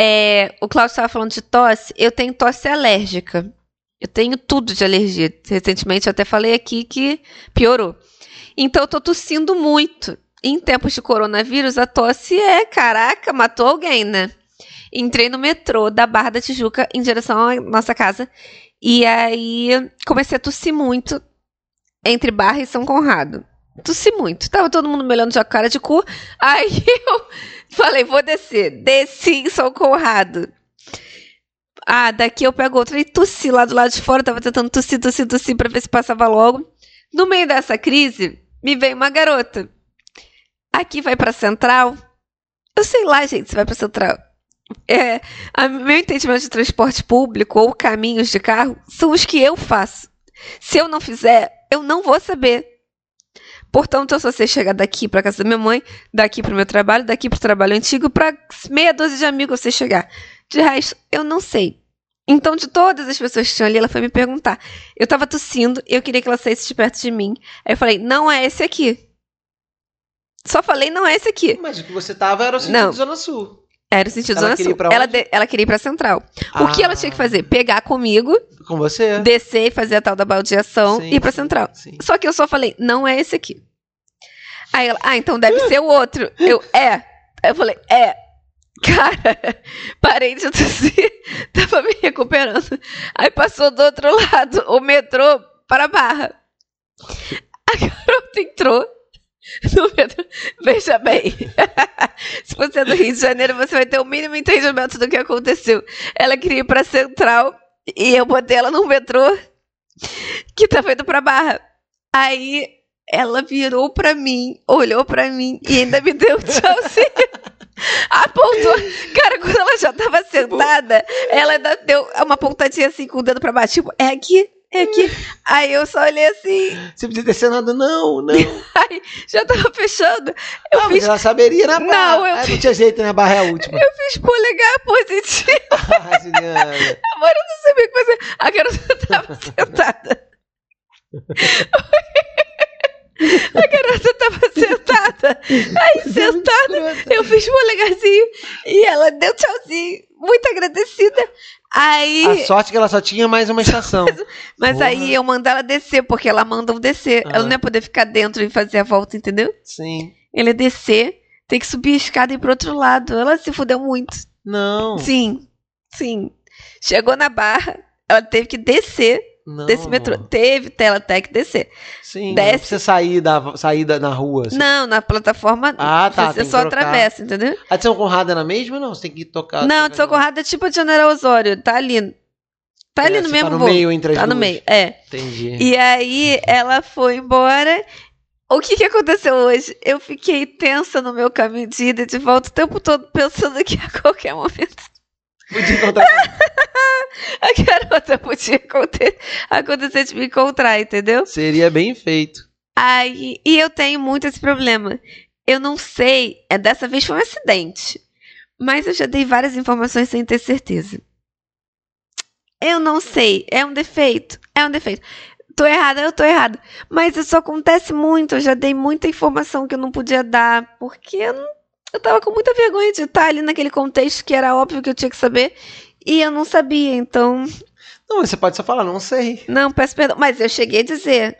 É, o Claudio estava falando de tosse. Eu tenho tosse alérgica. Eu tenho tudo de alergia. Recentemente eu até falei aqui que piorou. Então eu tô tossindo muito. Em tempos de coronavírus, a tosse é, caraca, matou alguém, né? Entrei no metrô da Barra da Tijuca em direção à nossa casa. E aí comecei a tossir muito entre Barra e São Conrado. Tossi muito. Tava todo mundo me olhando de cara de cu. Aí eu falei, vou descer. Desci em São Conrado. Ah, daqui eu pego outra e tossi lá do lado de fora. Tava tentando tossir, tossir, tossir pra ver se passava logo. No meio dessa crise, me veio uma garota. Aqui vai pra Central. Eu sei lá, gente, se vai pra Central. É, a, meu entendimento de transporte público ou caminhos de carro são os que eu faço. Se eu não fizer, eu não vou saber. Portanto, eu só sei chegar daqui para casa da minha mãe, daqui para o meu trabalho, daqui para o trabalho antigo, para meia dúzia de amigos eu sei chegar. De resto, eu não sei. Então, de todas as pessoas que tinham ali, ela foi me perguntar. Eu tava tossindo e eu queria que ela saísse de perto de mim. Aí eu falei, não é esse aqui. Só falei, não é esse aqui. Mas o que você tava era o sentido Não. Zona Sul. Era o sentido Ela Zona queria ir Sul. pra Ela, de- ela queria ir pra Central. O que Ah. ela tinha que fazer? Pegar comigo, Com você? descer e fazer a tal da baldeação Sim, e ir pra sim, Central. Sim. Só que eu só falei, não é esse aqui. Aí ela, ah, então deve ser o outro. Eu, é. Aí eu falei, é. Cara, parei de tossir, tava me recuperando. Aí passou do outro lado, o metrô para a Barra. A garota entrou. Veja bem, se você é do Rio de Janeiro, você vai ter o mínimo entendimento do que aconteceu. Ela queria ir pra Central e eu botei ela no metrô que tava indo pra Barra. Aí ela virou pra mim, olhou pra mim e ainda me deu um tchauzinho. Apontou. Cara, quando ela já tava sentada, ela ainda deu uma pontadinha assim com o dedo pra baixo. Tipo, é aqui, é aqui. Aí eu só olhei assim, Você podia ter nada, não, não. já tava fechando. Eu Ah, fiz, mas ela saberia na barra. Não, eu Ah, fiz- não tinha jeito, né? A barra é a última. eu fiz polegar positivo. Ah, Juliana. Amor, eu não sabia o que fazer. A garota tava sentada. A garota tava sentada. Aí, sentada, eu fiz polegarzinho e ela deu tchauzinho. Muito agradecida. Aí. A sorte é que ela só tinha mais uma estação. Mas Porra. aí eu mandei ela descer, porque ela mandou descer. Ah. Ela não ia poder ficar dentro e fazer a volta, entendeu? Sim. Ele ia descer, tem que subir a escada e ir pro outro lado. Ela se fudeu muito. Não. Sim, sim. Chegou na barra, ela teve que descer não desse metrô. amor. Teve, ela até que descer. Sim. Desce. Não precisa sair, da, sair da, na rua. Você- Não, na plataforma Ah, tá. você só atravessa, entendeu? A de São Conrado é na mesma não? Você tem que tocar. não, tocar de Socorrada é tipo a de General Osório, tá ali. Tá ali É, no você mesmo Tá no voo. meio entre as Tá no duas. meio, é. Entendi. E aí ela foi embora. O que, que aconteceu hoje? Eu fiquei tensa no meu caminho de ida e de volta o tempo todo, pensando que a qualquer momento Podia encontrar. a garota podia acontecer, acontecer de me encontrar, entendeu? Seria bem feito. Aí, e eu tenho muito esse problema. Eu não sei, é, dessa vez foi um acidente, mas eu já dei várias informações sem ter certeza. Eu não sei, é um defeito, é um defeito. Tô errada, eu tô errada. Mas isso acontece muito, eu já dei muita informação que eu não podia dar, porque eu, não- eu tava com muita vergonha de estar ali naquele contexto que era óbvio que eu tinha que saber, e eu não sabia, então Não, você pode só falar, não sei. não, peço perdão. Mas eu cheguei a dizer.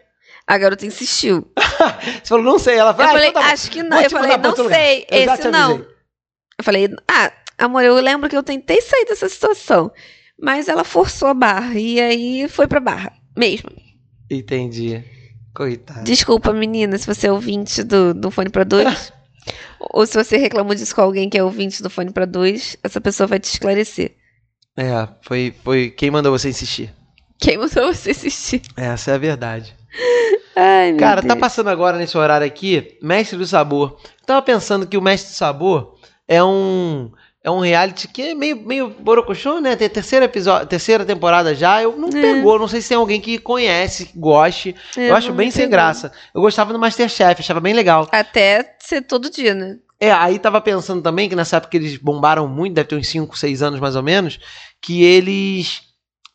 A garota insistiu. Você falou, não sei. Ela Eu falou, ah, falei, então tá acho que não. Eu falei, não sei, Eu esse não. Eu falei, ah, amor, eu lembro que eu tentei sair dessa situação. Mas ela forçou a barra. E aí foi pra barra. Mesmo. Entendi. Coitado. Desculpa, menina, se você é ouvinte do, do Fone pra Dois. ou se você reclamou disso com alguém que é ouvinte do Fone pra Dois, essa pessoa vai te esclarecer. É, foi, foi quem mandou você insistir. Quem mandou você assistir? Essa é a verdade. Ai, meu Cara, tá Deus. passando agora nesse horário aqui, Mestre do Sabor. Tava pensando que o Mestre do Sabor é um é um reality que é meio meio borocochô, né? Tem terceira episódio, terceira temporada já. Eu não É. pegou, não sei se tem alguém que conhece, que goste. É, eu acho bem sem graça. Eu gostava do MasterChef, achava bem legal. Até ser todo dia, né? É, aí tava pensando também que nessa época eles bombaram muito, deve ter uns 5, 6 anos mais ou menos, que eles,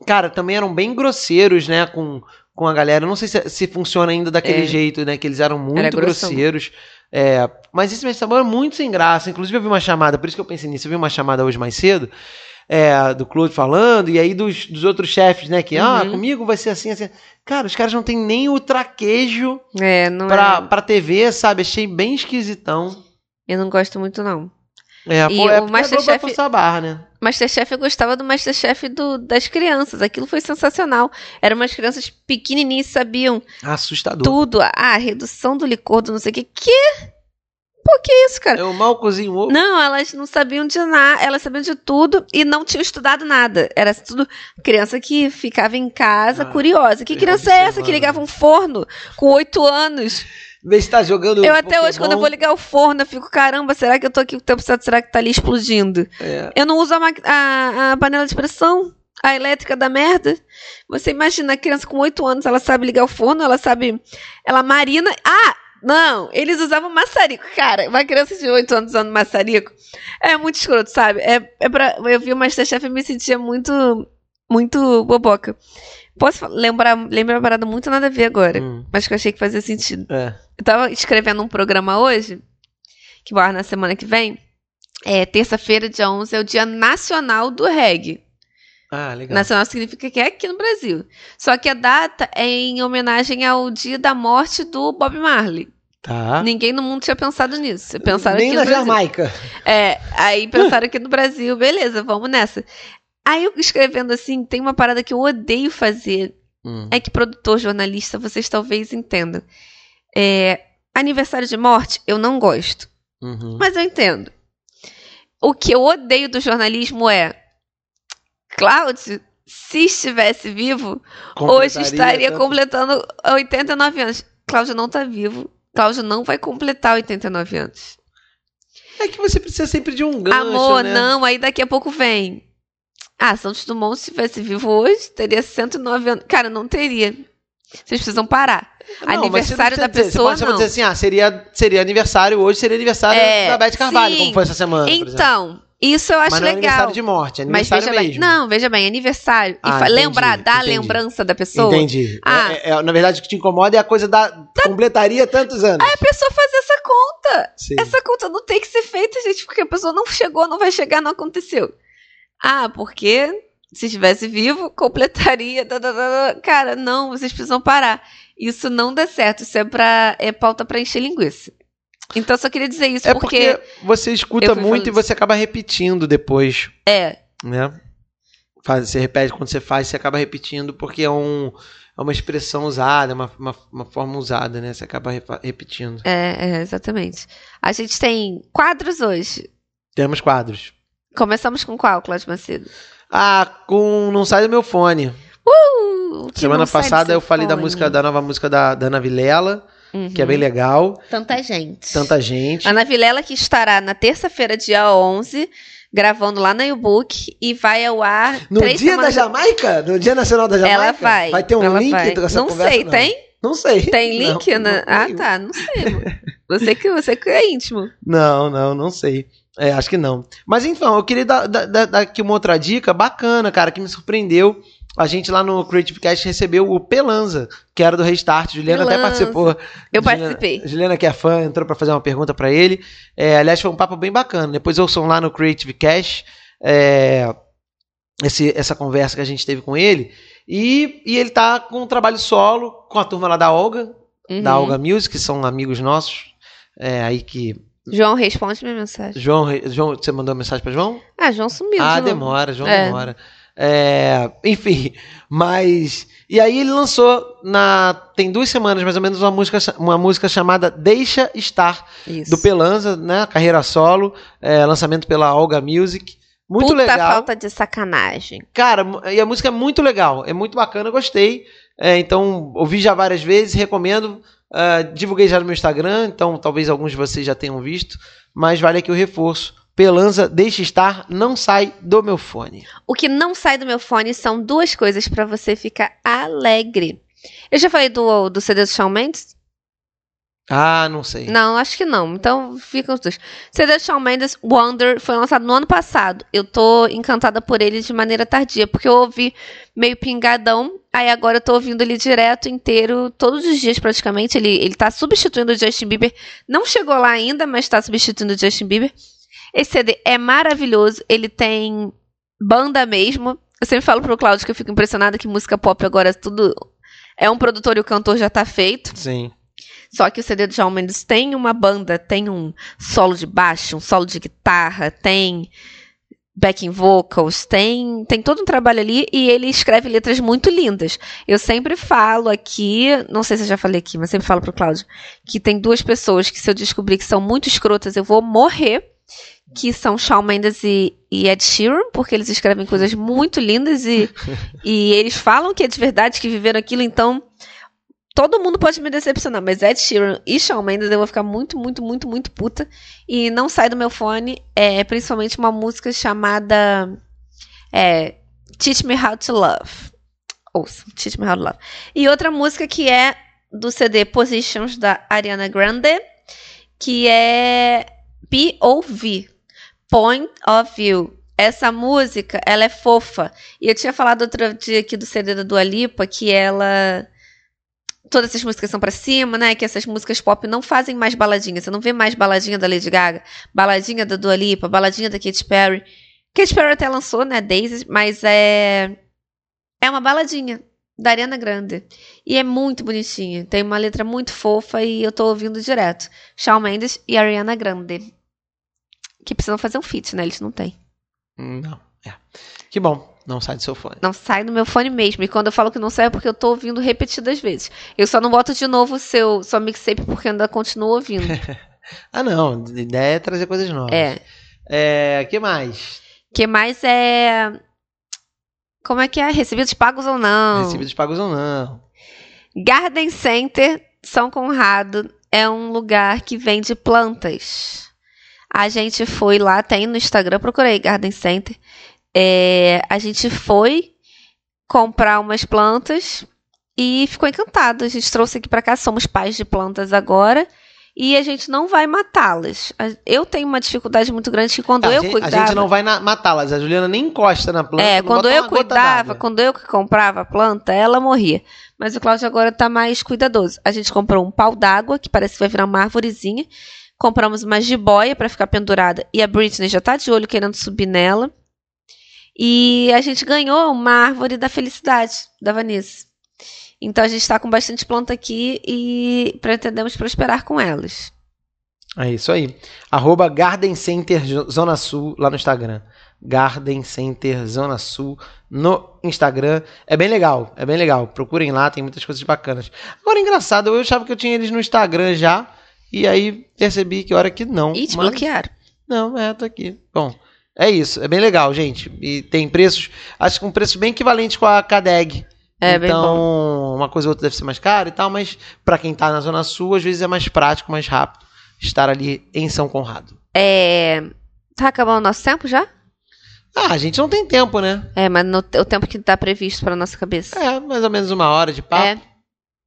cara, também eram bem grosseiros, né, com, com a galera. Eu não sei se, se funciona ainda daquele É. jeito, né, que eles eram muito grossão. grosseiros. É, mas esse Mestre Sabor é muito sem graça. Inclusive eu vi uma chamada, por isso que eu pensei nisso, eu vi uma chamada hoje mais cedo, é, do Claude falando, e aí dos, dos outros chefes, né, que, ah, Uhum. comigo vai ser assim, assim. Cara, os caras não tem nem o traquejo É, não pra, é. pra TV, sabe? Achei bem esquisitão. Eu não gosto muito, não. É, E pô, é o Masterchef- barra, né? Masterchef eu gostava do Masterchef do, das crianças. Aquilo foi sensacional. Eram umas crianças pequenininhas, sabiam Assustador. tudo. Ah, redução do licor, do não sei o que. Que? Pô, que isso, cara? Eu mal cozinho ovo. Não, elas não sabiam de nada, elas sabiam de tudo e não tinham estudado nada. Era tudo criança que ficava em casa Ah, curiosa. Que criança é essa que ligava um forno com oito anos? Vê se tá jogando. Eu até hoje, quando eu vou Pokémon. ligar o forno, eu fico, caramba, será que eu tô aqui o tempo certo? Será que tá ali explodindo? É. Eu não uso a, a, a panela de pressão, a elétrica da merda. Você imagina, a criança com 8 anos, ela sabe ligar o forno, ela sabe. Ela marina. Ah! Não, eles usavam maçarico. Cara, uma criança de 8 anos usando maçarico é muito escroto, sabe? É, é pra, eu vi o Masterchef e me sentia muito, muito boboca. Posso lembrar, lembrar uma parada muito nada a ver agora, Hum, mas que eu achei que fazia sentido. é. Eu tava escrevendo um programa hoje, que vai na semana que vem. É, terça-feira, dia 11, é o Dia Nacional do Reggae. Ah, legal. Nacional significa que é aqui no Brasil. Só que a data é em homenagem ao dia da morte do Bob Marley. Tá. Ninguém no mundo tinha pensado nisso. Pensaram Nem aqui na. Jamaica. É, aí pensaram aqui no Brasil, beleza, vamos nessa. Aí eu escrevendo assim, tem uma parada que eu odeio fazer. Hum. É que produtor, jornalista, vocês talvez entendam. É, aniversário de morte, eu não gosto. Uhum. Mas eu entendo. O que eu odeio do jornalismo é. Cláudio, se estivesse vivo, hoje estaria tanto- completando 89 anos. Cláudio não tá vivo. Cláudio não vai completar 89 anos. É que você precisa sempre de um gancho, Amor, né? não, aí daqui a pouco vem. Ah, Santos Dumont, se estivesse vivo hoje, teria 109 anos. Cara, não teria. Vocês precisam parar. Não, mas Aniversário da dizer, pessoa, Você pode, dizer assim, ah, seria, seria aniversário hoje, seria aniversário É, da Beth Carvalho, sim. como foi essa semana. Então, isso eu acho Mas não é legal. aniversário de morte, é Mas aniversário veja bem, mesmo. não, veja bem, aniversário. Ah, entendi, lembrar da entendi. lembrança da pessoa. Entendi. Ah. É- é- na verdade, o que te incomoda é a coisa da. Completaria tantos anos. A pessoa fazer essa conta. Sim. Essa conta não tem que ser feita, gente, porque a pessoa não chegou, não vai chegar, não aconteceu. Ah, porque se estivesse vivo, completaria. Cara, não, vocês precisam parar. Isso não dá certo. Isso é, pra, é pauta pra encher linguiça. Então, eu só queria dizer isso É porque, porque você escuta muito e você acaba repetindo depois, É, né? Faz, você repete quando você faz, você acaba repetindo porque é, um, é uma expressão usada, é uma, uma, uma forma usada, né? Você acaba repetindo. é, é, exatamente. A gente tem quadros hoje. Temos quadros. Começamos com qual, Cláudio Macedo? Ah, com Não Sai do Meu Fone. Uh, Semana não passada eu falei da fone. música, da nova música da, da Ana Vilela, que é Uhum. bem legal. Tanta gente. Tanta gente. Ana Vilela que estará na terça-feira, dia 11, gravando lá na U-Book e vai ao ar No dia da. Jamaica? No dia nacional da Jamaica? Ela vai. Vai ter um ela link vai. dessa Não conversa? sei, tem? Não sei. Tem Não, link? na... não, ah, tá. Não sei. Você que, você que é íntimo. Não, não, não sei. É, acho que não. Mas então, eu queria dar, dar- dar- aqui uma outra dica bacana, cara, que me surpreendeu. A gente lá no Creative Cast recebeu o Pelanza, que era do Restart. Juliana até Pelanza. participou. Eu participei. Juliana, que é fã, entrou pra fazer uma pergunta pra ele. É, aliás, foi um papo bem bacana. Depois ouçam lá no Creative Cast é, esse- essa conversa que a gente teve com ele. E, e ele tá com um trabalho solo com a turma lá da Olga, da Uhum. Olga Music, que são amigos nossos. É, aí que. João, responde minha mensagem. João, João, você mandou mensagem pra João? Ah, João sumiu. ah, de demora, João É. demora. É, enfim, mas. E aí ele lançou na. Tem duas semanas mais ou menos uma música, uma música chamada Deixa Estar, Isso. do Pelanza, né? Carreira solo, é, lançamento pela Olga Music. Muito Puta legal. falta de sacanagem. Cara, e a música é muito legal, é muito bacana, gostei. É, então, ouvi já várias vezes, recomendo. Ah, divulguei já no meu Instagram, então talvez alguns de vocês já tenham visto, mas vale aqui o reforço. Pelanza, deixa estar, não sai do meu fone. O que não sai do meu fone são duas coisas pra você ficar alegre. Eu já falei do, do CD do Shawn Mendes? Ah, não sei. Não, acho que não. Então ficam os dois. CD Shawn Mendes, Wonder, foi lançado no ano passado. Eu tô encantada por ele de maneira tardia, porque eu ouvi meio pingadão, aí agora eu tô ouvindo ele direto, inteiro, todos os dias praticamente. Ele, ele tá substituindo o Justin Bieber. Não chegou lá ainda, mas tá substituindo o Justin Bieber. Esse CD é maravilhoso, ele tem banda mesmo. Eu sempre falo pro Claudio que eu fico impressionada que música pop agora tudo é um produtor e o cantor já tá feito. Sim. Só que o CD do Shawn Mendes tem uma banda, tem um solo de baixo, um solo de guitarra, tem backing vocals, tem, tem todo um trabalho ali e ele escreve letras muito lindas. Eu sempre falo aqui, não sei se eu já falei aqui, mas sempre falo pro Cláudio, que tem duas pessoas que se eu descobrir que são muito escrotas, eu vou morrer, que são Shawn Mendes e, e Ed Sheeran, porque eles escrevem coisas muito lindas e, e eles falam que é de verdade, que viveram aquilo, então todo mundo pode me decepcionar, mas Ed Sheeran e Shawn Mendes eu vou ficar muito, muito, muito, muito puta. E não sai do meu fone, é principalmente uma música chamada é, Teach Me How to Love. Ouça, Teach Me How to Love. E outra música que é do CD Positions da Ariana Grande, que é POV, Point of View. Essa música, ela é fofa. E eu tinha falado outro dia aqui do CD da Dua Lipa, que ela todas essas músicas são para cima, né? Que essas músicas pop não fazem mais baladinha. Você não vê mais baladinha da Lady Gaga, baladinha da Dua Lipa, baladinha da Katy Perry. Katy Perry até lançou, né? Daisy, mas é é uma baladinha da Ariana Grande. E é muito bonitinha. Tem uma letra muito fofa e eu tô ouvindo direto. Shawn Mendes e Ariana Grande. Que precisam fazer um feat, né? Eles não têm. Não, é. Que bom. Não sai do seu fone. Não sai do meu fone mesmo. E quando eu falo que não sai é porque eu tô ouvindo repetidas vezes. Eu só não boto de novo o seu sua mixtape porque ainda continuo ouvindo. ah, não. A ideia é trazer coisas novas. É. É. que mais? que mais é. Como é que é? Recebidos pagos ou não? Recebidos pagos ou não. Garden Center, São Conrado, é um lugar que vende plantas. A gente foi lá, tem no Instagram, procurei Garden Center. É, a gente foi comprar umas plantas e ficou encantado. A gente trouxe aqui para cá, somos pais de plantas agora. E a gente não vai matá-las. Eu tenho uma dificuldade muito grande que quando a eu gente, cuidava. A gente não vai matá-las. A Juliana nem encosta na planta. É, quando eu cuidava, quando eu comprava a planta, ela morria. Mas o Cláudio agora tá mais cuidadoso. A gente comprou um pau d'água, que parece que vai virar uma árvorezinha. Compramos uma jiboia para ficar pendurada. E a Britney já tá de olho querendo subir nela. E a gente ganhou uma árvore da felicidade da Vanessa. Então a gente está com bastante planta aqui e pretendemos prosperar com elas. É isso aí. Arroba Garden Center Zona Sul lá no Instagram. Garden Center Zona Sul no Instagram. É bem legal, é bem legal. Procurem lá, tem muitas coisas bacanas. Agora, engraçado, eu achava que eu tinha eles no Instagram já. E aí percebi que hora que não. E te mas... bloquearam. Não, é, tô aqui. Bom, é isso, é bem legal, gente. E tem preços, acho que um preço bem equivalente com a Cadeg. É, então, uma coisa ou outra deve ser mais cara e tal, mas para quem tá na Zona Sul, às vezes é mais prático, mais rápido estar ali em São Conrado. É. Tá acabando o nosso tempo já? Ah, a gente não tem tempo, né? É, mas no, o tempo que tá previsto pra nossa cabeça. É, mais ou menos uma hora de papo. É.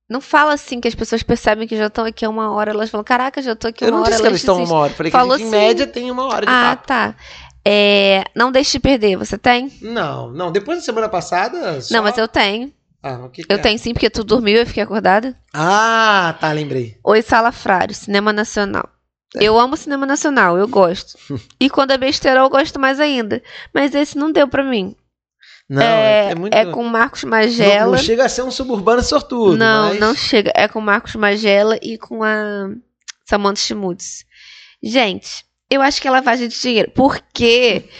Não fala assim que as pessoas percebem que já estão aqui há uma hora, elas falam, caraca, já tô aqui uma hora. Eu não hora, disse que elas estão uma hora, falei Falou que gente, assim... em média tem uma hora de ah, papo. Ah, tá. É, não deixe de perder, você tem? Não, não. Depois da semana passada. Só... Não, mas eu tenho. Ah, o que, que eu é? tenho sim, porque tu dormiu e eu fiquei acordada. Ah, tá, lembrei. Oi, Sala Frário, Cinema Nacional. É. Eu amo cinema nacional, eu gosto. e quando é besteira, eu gosto mais ainda. Mas esse não deu pra mim. Não, é, é, muito... é com Marcos Magela. Não, não, chega a ser um suburbano sortudo. Não, mas... não chega. É com Marcos Magela e com a Samantha Schmutz. Gente, eu acho que é lavagem de dinheiro. Porque.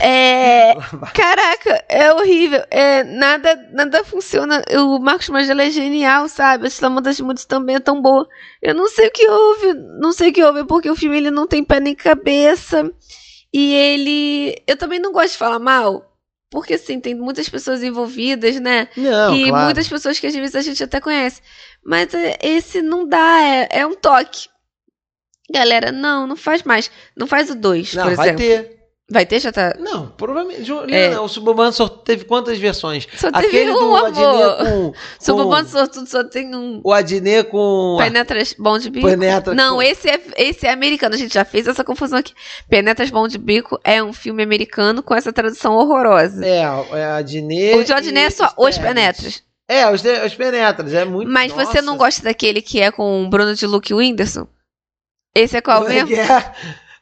É. caraca, é horrível. É, nada, nada funciona. O Marcos Magela é genial, sabe? A Samantha das Mudes também é tão boa. Eu não sei o que houve. Não sei o que houve, porque o filme ele não tem pé nem cabeça. E ele. Eu também não gosto de falar mal. Porque, assim, tem muitas pessoas envolvidas, né? Não, e claro. muitas pessoas que às vezes a gente até conhece. Mas é, esse não dá, é, é um toque. Galera, não, não faz mais. Não faz o 2, por vai exemplo. ter. Vai ter, já tá. Não, provavelmente. Juliana, é. o Suburbano só teve quantas versões? Só teve Aquele um, do amor. Com. Suburbano Sortudo só tem um. O Adnet com. Penetras Bom de Bico. Penetra Não, com... esse, é, esse é americano. A gente já fez essa confusão aqui. Penetras Bom de Bico é um filme americano com essa tradução horrorosa. É, é a Adnet. O de Adnet é só Os Penetras. É, os, os Penetras. É muito. Mas Nossa. você não gosta daquele que é com o Bruno de Luke Whindersson? Esse é qual mesmo?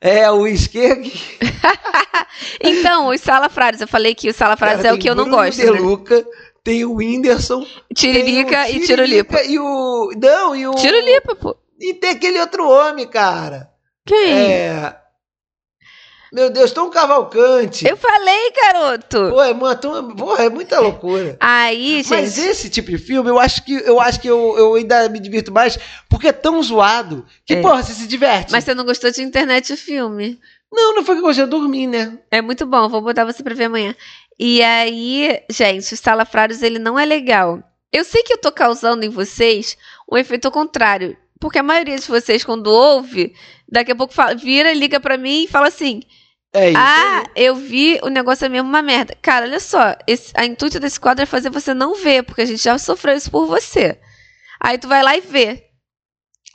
É, é o esquerdo. então, os salafrários. Eu falei que os salafrários é o que eu Bruno não gosto. De né? Luca, tem o Whindersson. Tiririca o e Tirulipa. E o. Não, e o. Tirulipa, pô. E tem aquele outro homem, cara. Quem? É. Meu Deus, Tom Cavalcante. Eu falei, garoto. Pô, é, muito, porra, é muita loucura. Aí, gente. Mas esse tipo de filme, eu acho que eu acho que eu, eu ainda me divirto mais porque é tão zoado que, É. porra, você se diverte. Mas você não gostou de internet o filme? Não, não foi que eu gostei, eu dormi, né? É muito bom, vou botar você pra ver amanhã. E aí, gente, o Salafrários, ele não é legal. Eu sei que eu tô causando em vocês um efeito contrário. Porque a maioria de vocês, quando ouve, daqui a pouco fala- vira, liga pra mim e fala assim: É isso. Ah, aí. eu vi, o negócio é mesmo uma merda. Cara, olha só, esse, a intuito desse quadro é fazer você não ver, porque a gente já sofreu isso por você. Aí tu vai lá e vê.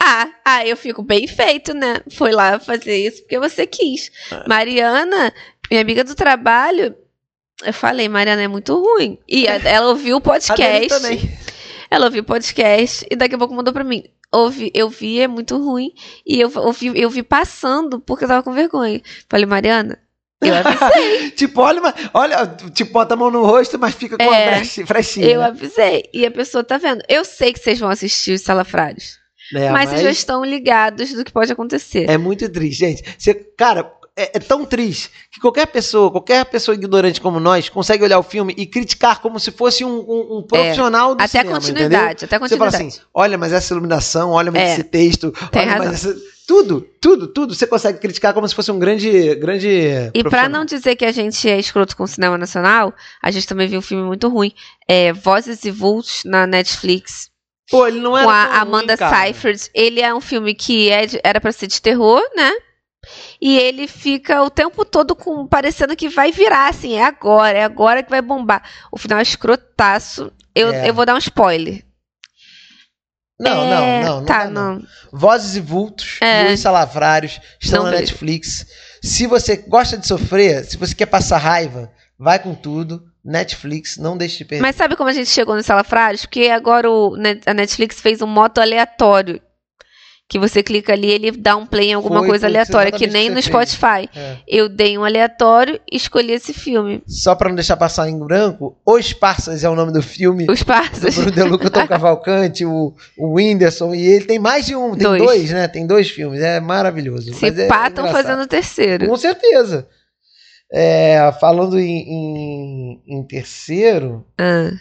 Ah, ah, eu fico bem feito, né? Foi lá fazer isso porque você quis. É. Mariana, minha amiga do trabalho, eu falei, Mariana é muito ruim. E ela ouviu o podcast. também. Ela ouviu o podcast e daqui a pouco mandou pra mim. Ouvi, eu vi, é muito ruim. E eu ouvi, eu vi passando porque eu tava com vergonha. Falei, Mariana, eu avisei. tipo, olha, mas- olha, tipo, bota a mão no rosto, mas fica com É. a frechinha. eu avisei. E a pessoa tá vendo. Eu sei que vocês vão assistir os Salafrários. É, mas, vocês já estão ligados do que pode acontecer. É muito triste, gente. Você, cara, é, é tão triste que qualquer pessoa, qualquer pessoa ignorante como nós, consegue olhar o filme e criticar como se fosse um, um- um profissional do até cinema, continuidade, até a entendeu? Você fala continuidade. assim, olha, mas essa iluminação, olha, mas É. esse texto, Tem olha, razão. mas essa... Tudo, tudo, tudo. Você consegue criticar como se fosse um grande, grande E pra profissional. não dizer que a gente é escroto com o cinema nacional, a gente também viu um filme muito ruim. É Vozes e Vultos na Netflix. Pô, ele não era com a ruim, Amanda cara. Seyfried. Ele é um filme que é era pra ser de terror, né? E ele fica o tempo todo com parecendo que vai virar, assim, é agora, é agora que vai bombar. O final é escrotaço. Eu, É. eu vou dar um spoiler. Não, É, não, não, não. Tá, não. não. Vozes e Vultos, É. e os Salavrários estão na. Netflix. Se você gosta de sofrer, se você quer passar raiva, vai com tudo. Netflix, não deixe de perder. Mas sabe como a gente chegou no Salafrários? Porque agora o a Netflix fez um moto aleatório. Que você clica ali ele dá um play em alguma Foi, coisa aleatória, que nem o no. Spotify. É. Eu dei um aleatório e escolhi esse filme. Só pra não deixar passar em branco, Os Parsas é o nome do filme. Os Parças. Bruno Deluca, o Tom Cavalcante, o, o Whindersson, e ele tem mais de um, tem dois. Dois. né? Tem dois filmes, é maravilhoso. Se mas é pá, estão engraçado. fazendo o terceiro. Com certeza. É, falando em, em- em terceiro, Ah.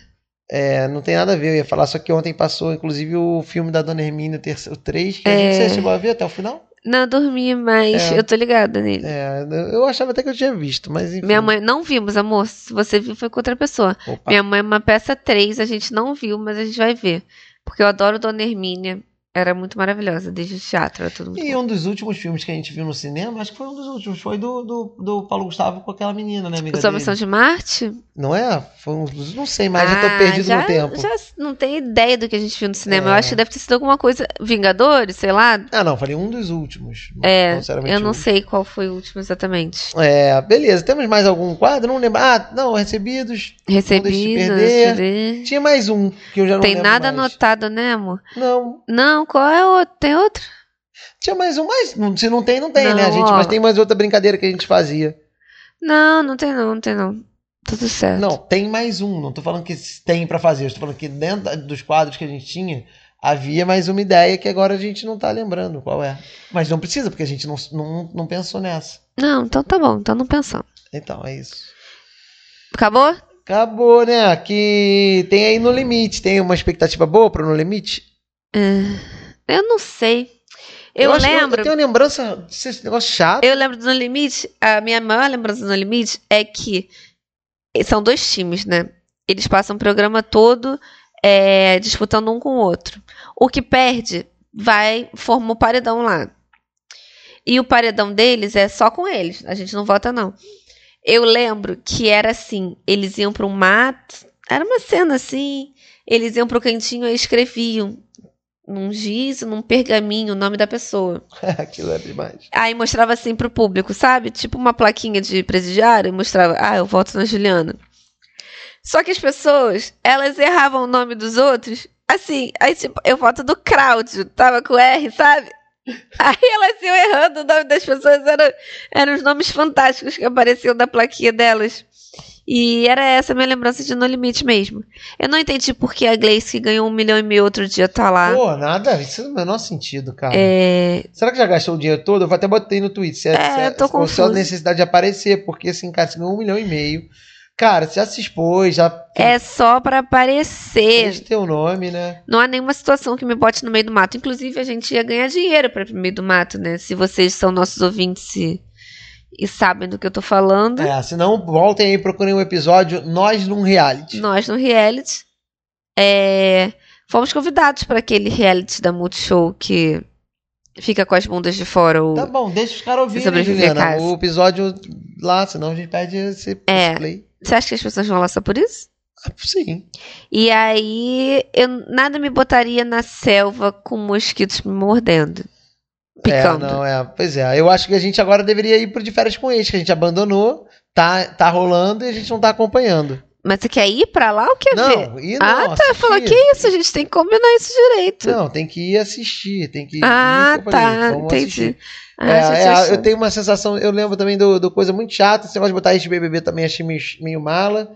É, não tem nada a ver, eu ia falar, só que ontem passou, inclusive, o filme da Dona Hermínia, o, terceiro, o 3, que a É. você chegou a ver até o final? Não, eu dormi, mas É. eu tô ligada nele. É, eu achava até que eu tinha visto, mas enfim. Minha mãe, não vimos, amor. Se você viu, foi com outra pessoa. Opa. Minha mãe é uma peça 3, a gente não viu, mas a gente vai ver. Porque eu adoro Dona Hermínia. Era muito maravilhosa, desde o teatro, era tudo muito E bom. um dos últimos filmes que a gente viu no cinema, acho que foi um dos últimos, foi do, do, do Paulo Gustavo com aquela menina, né, amiga Sua missão de Marte? Não é? Foi um dos, não sei mais, já tô Ah, perdido já, no tempo. Já não tenho ideia do que a gente viu no cinema. É. Eu acho que deve ter sido alguma coisa. Vingadores, sei lá. Ah, não, falei um dos últimos. É, eu não um. sei qual foi o último exatamente. É, beleza. Temos mais algum quadro? Não lembro. Ah, não, recebidos. Recebi, perder. não recebi. Tinha mais um que eu já não Tem lembro nada mais. anotado, né, amor? Não, Não, qual é o outro? Tem outro? tinha mais um, mas não- se não tem, não tem, né, Não, gente? ó. Mas tem mais outra brincadeira que a gente fazia. Não, não tem não, não tem não. Tudo certo. Não, tem mais um. Não tô falando que tem pra fazer. Eu tô falando que dentro dos quadros que a gente tinha, havia mais uma ideia que agora a gente não tá lembrando qual é. Mas não precisa, porque a gente não, não, não pensou nessa. Não, então tá bom, então não pensamos. Então, é isso. Acabou? Acabou, né? Que tem aí no limite. Tem uma expectativa boa pro No Limite? Eu não sei. Eu, que lembro. Eu tenho lembrança desse negócio chato. Eu lembro do No Limite, a minha maior lembrança do No Limite é que são dois times, né? Eles passam o programa todo é, disputando um com o outro. O que perde vai formar o paredão lá. E o paredão deles é só com eles. A gente não vota, não. Eu lembro que era assim: eles iam para um mato, era uma cena assim. Eles iam para o cantinho e escreviam num giz, num pergaminho, o nome da pessoa. Aquilo é demais. Aí mostrava assim pro público, sabe? Tipo uma plaquinha de presidiário, e mostrava, ah, eu voto na Juliana. Só que as pessoas, elas erravam o nome dos outros, assim, aí tipo, eu voto do Cláudio, tava com R, sabe? Aí elas iam errando o nome das pessoas, eram, eram os nomes fantásticos que apareciam na plaquinha delas. E era essa a minha lembrança de No Limite mesmo. Eu não entendi por que a Gleice, que ganhou um milhão e meio outro dia, tá lá. Pô, nada, isso é o menor sentido, cara. É, Será que já gastou o dinheiro todo? Eu até botei no tweet. Se é, É, se é, eu tô ou se é confusa. necessidade de aparecer, porque assim, cara, você ganhou um milhão e meio. Cara, você já se expôs, já é só pra aparecer. fez teu nome, né? Não há nenhuma situação que me bote no meio do mato. Inclusive, a gente ia ganhar dinheiro pra ir pro meio do mato, né? Se vocês são nossos ouvintes e, e sabem do que eu tô falando. É, se não, voltem aí e procurem um episódio Nós num Reality. Nós no reality. é, fomos convidados para aquele reality da Multishow que fica com as bundas de fora. O... Tá bom, deixa os caras ouvirem, Juliana, o episódio lá, senão a gente perde esse, É. esse play. Você acha que as pessoas vão lá só por isso? Ah, sim. E aí, eu nada me botaria na selva com mosquitos me mordendo. Picando. É, não, é. Pois é, eu acho que a gente agora deveria ir pro de férias com eles, que a gente abandonou, tá, tá rolando e a gente não tá acompanhando. Mas você quer ir pra lá ou quer ver? Não, e não, ah, tá. assistir. Falou, que isso? A gente tem que combinar isso direito. Não, tem que ir assistir, tem que ir. ah, ir tá. Entendi. assistir. Ah, É, é, eu tenho uma sensação, eu lembro também do, do coisa muito chata, esse negócio de botar isso de BBB também achei meio, meio mala.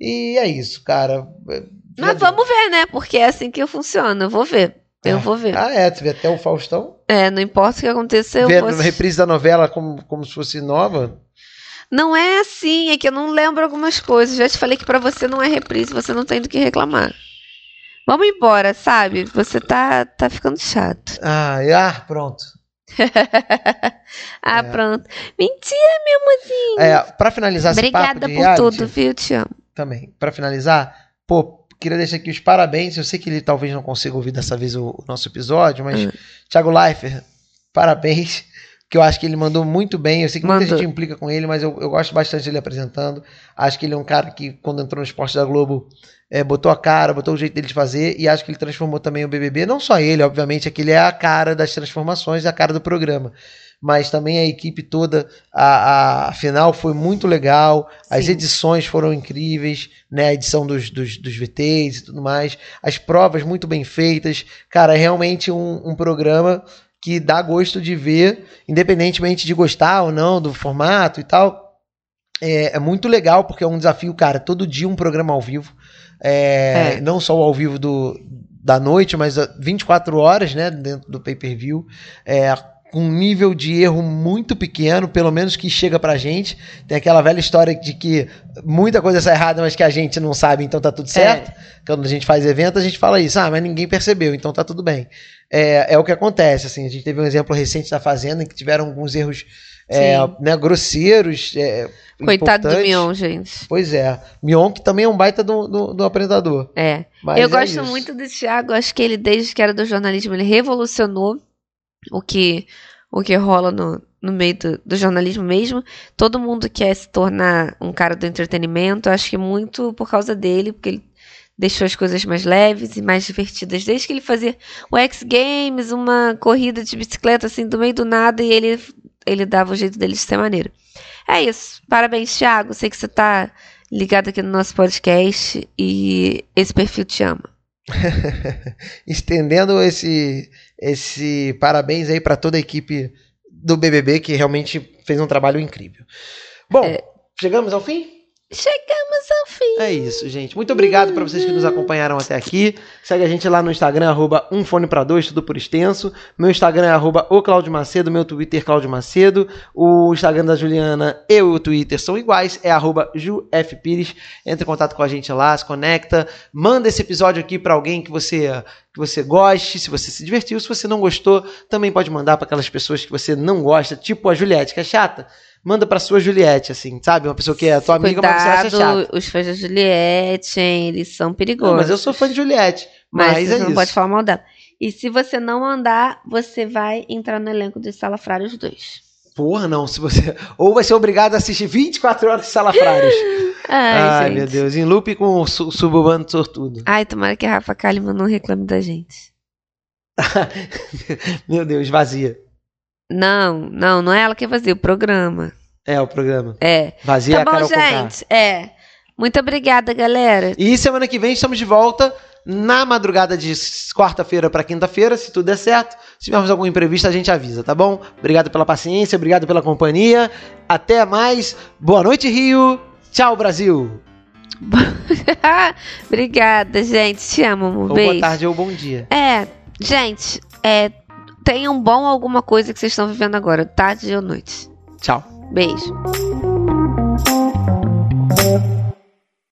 E é isso, cara. Mas vamos ver, né? Porque é assim que funciona. Eu vou ver. Eu É. vou ver. Ah, é, tu vê até o Faustão. É, não importa o que aconteça, eu Ver vou a assistir. reprise da novela como, como se fosse nova. Não é assim, é que eu não lembro algumas coisas. Já te falei que pra você não é reprise, você não tem do que reclamar. Vamos embora, sabe? Você tá, tá ficando chato. Ah, ah pronto. ah, É. pronto. Mentira, meu amorzinho. É, pra finalizar esse Obrigada papo de por reality, tudo, viu? Te amo. também, pra finalizar, pô, queria deixar aqui os parabéns. Eu sei que ele talvez não consiga ouvir dessa vez o, o nosso episódio, mas Hum. Thiago Leifert, parabéns. Que eu acho que ele mandou muito bem. Eu sei que muita Mandou. gente implica com ele, mas eu, eu gosto bastante dele apresentando. Acho que ele é um cara que, quando entrou no esporte da Globo, é, botou a cara, botou o jeito dele de fazer, e acho que ele transformou também o BBB. Não só ele, obviamente, é que ele é a cara das transformações, a cara do programa. Mas também a equipe toda, a, a final foi muito legal, as Sim. edições foram incríveis, né? A edição dos, dos, dos VTs e tudo mais, as provas muito bem feitas. Cara, é realmente um, um programa que dá gosto de ver, independentemente de gostar ou não do formato e tal. É, é muito legal, porque é um desafio, cara, todo dia um programa ao vivo. É, É. Não só o ao vivo do, da noite, mas ah, 24 horas, né, dentro do pay-per-view. É, com um nível de erro muito pequeno, pelo menos que chega pra gente. Tem aquela velha história de que muita coisa sai errada, mas que a gente não sabe, então tá tudo certo. Quando a gente faz evento, a gente fala isso, ah, mas ninguém percebeu, então tá tudo bem. É, é o que acontece, assim, a gente teve um exemplo recente da Fazenda em que tiveram alguns erros é, né, grosseiros. é, Coitado do. Mion, gente. Pois é. Mion, que também é um baita do, do, do apresentador. É. Mas eu é gosto muito do Thiago, acho que ele, desde que era do jornalismo, ele revolucionou o que, o que rola no, no meio do, do jornalismo mesmo. Todo mundo quer se tornar um cara do entretenimento, acho que muito por causa dele, porque ele deixou as coisas mais leves e mais divertidas. Desde que ele fazia o X Games, uma corrida de bicicleta assim do meio do nada, e ele, ele dava o jeito dele de ser maneiro. É isso. Parabéns, Thiago. Sei que você tá ligado aqui no nosso podcast e esse perfil te ama. Estendendo esse, esse parabéns aí pra toda a equipe do BBB, que realmente fez um trabalho incrível. Bom, É. chegamos ao fim? Chegamos ao fim. É isso, gente. Muito obrigado para vocês que nos acompanharam até aqui. Segue a gente lá no Instagram, arroba um fone para dois, tudo por extenso. Meu Instagram é arroba o Claudio Macedo, meu Twitter Claudio Macedo. O Instagram da Juliana e o Twitter são iguais, é arroba jufpires. Entre em contato com a gente lá, se conecta. Manda esse episódio aqui para alguém que você que você goste, se você se divertiu. Se você não gostou, também pode mandar para aquelas pessoas que você não gosta, tipo a Juliette, que é chata. Manda pra sua Juliette, assim, sabe? Uma pessoa que é tua amiga, mas você acha. Cuidado, os fãs da Juliette, hein, eles são perigosos. Não, mas eu sou fã de Juliette. Mas, Mas, é não isso. pode falar mal dela. E se você não mandar, você vai entrar no elenco dos Salafrários 2. Porra, não. Se você... Ou vai ser obrigado a assistir 24 horas de Salafrários. Ai, Ai, meu Deus. Em loop com o su suburbano sortudo. Ai, tomara que a Rafa Kalimann não reclame da gente. meu Deus, vazia. Não, não, não é ela que fazia o programa. É o programa. É. Vazia tá a bom, Carol Conká. gente. É. Muito obrigada, galera. E semana que vem estamos de volta na madrugada de quarta-feira para quinta-feira, se tudo der certo. Se tivermos algum imprevisto, a gente avisa, tá bom? Obrigado pela paciência, obrigado pela companhia. Até mais. Boa noite, Rio. Tchau, Brasil! Obrigada, gente. Te amo, um ou beijo. boa tarde ou bom dia. É, gente, é, tenham bom alguma coisa que vocês estão vivendo agora, tarde ou noite. Tchau. Beijo.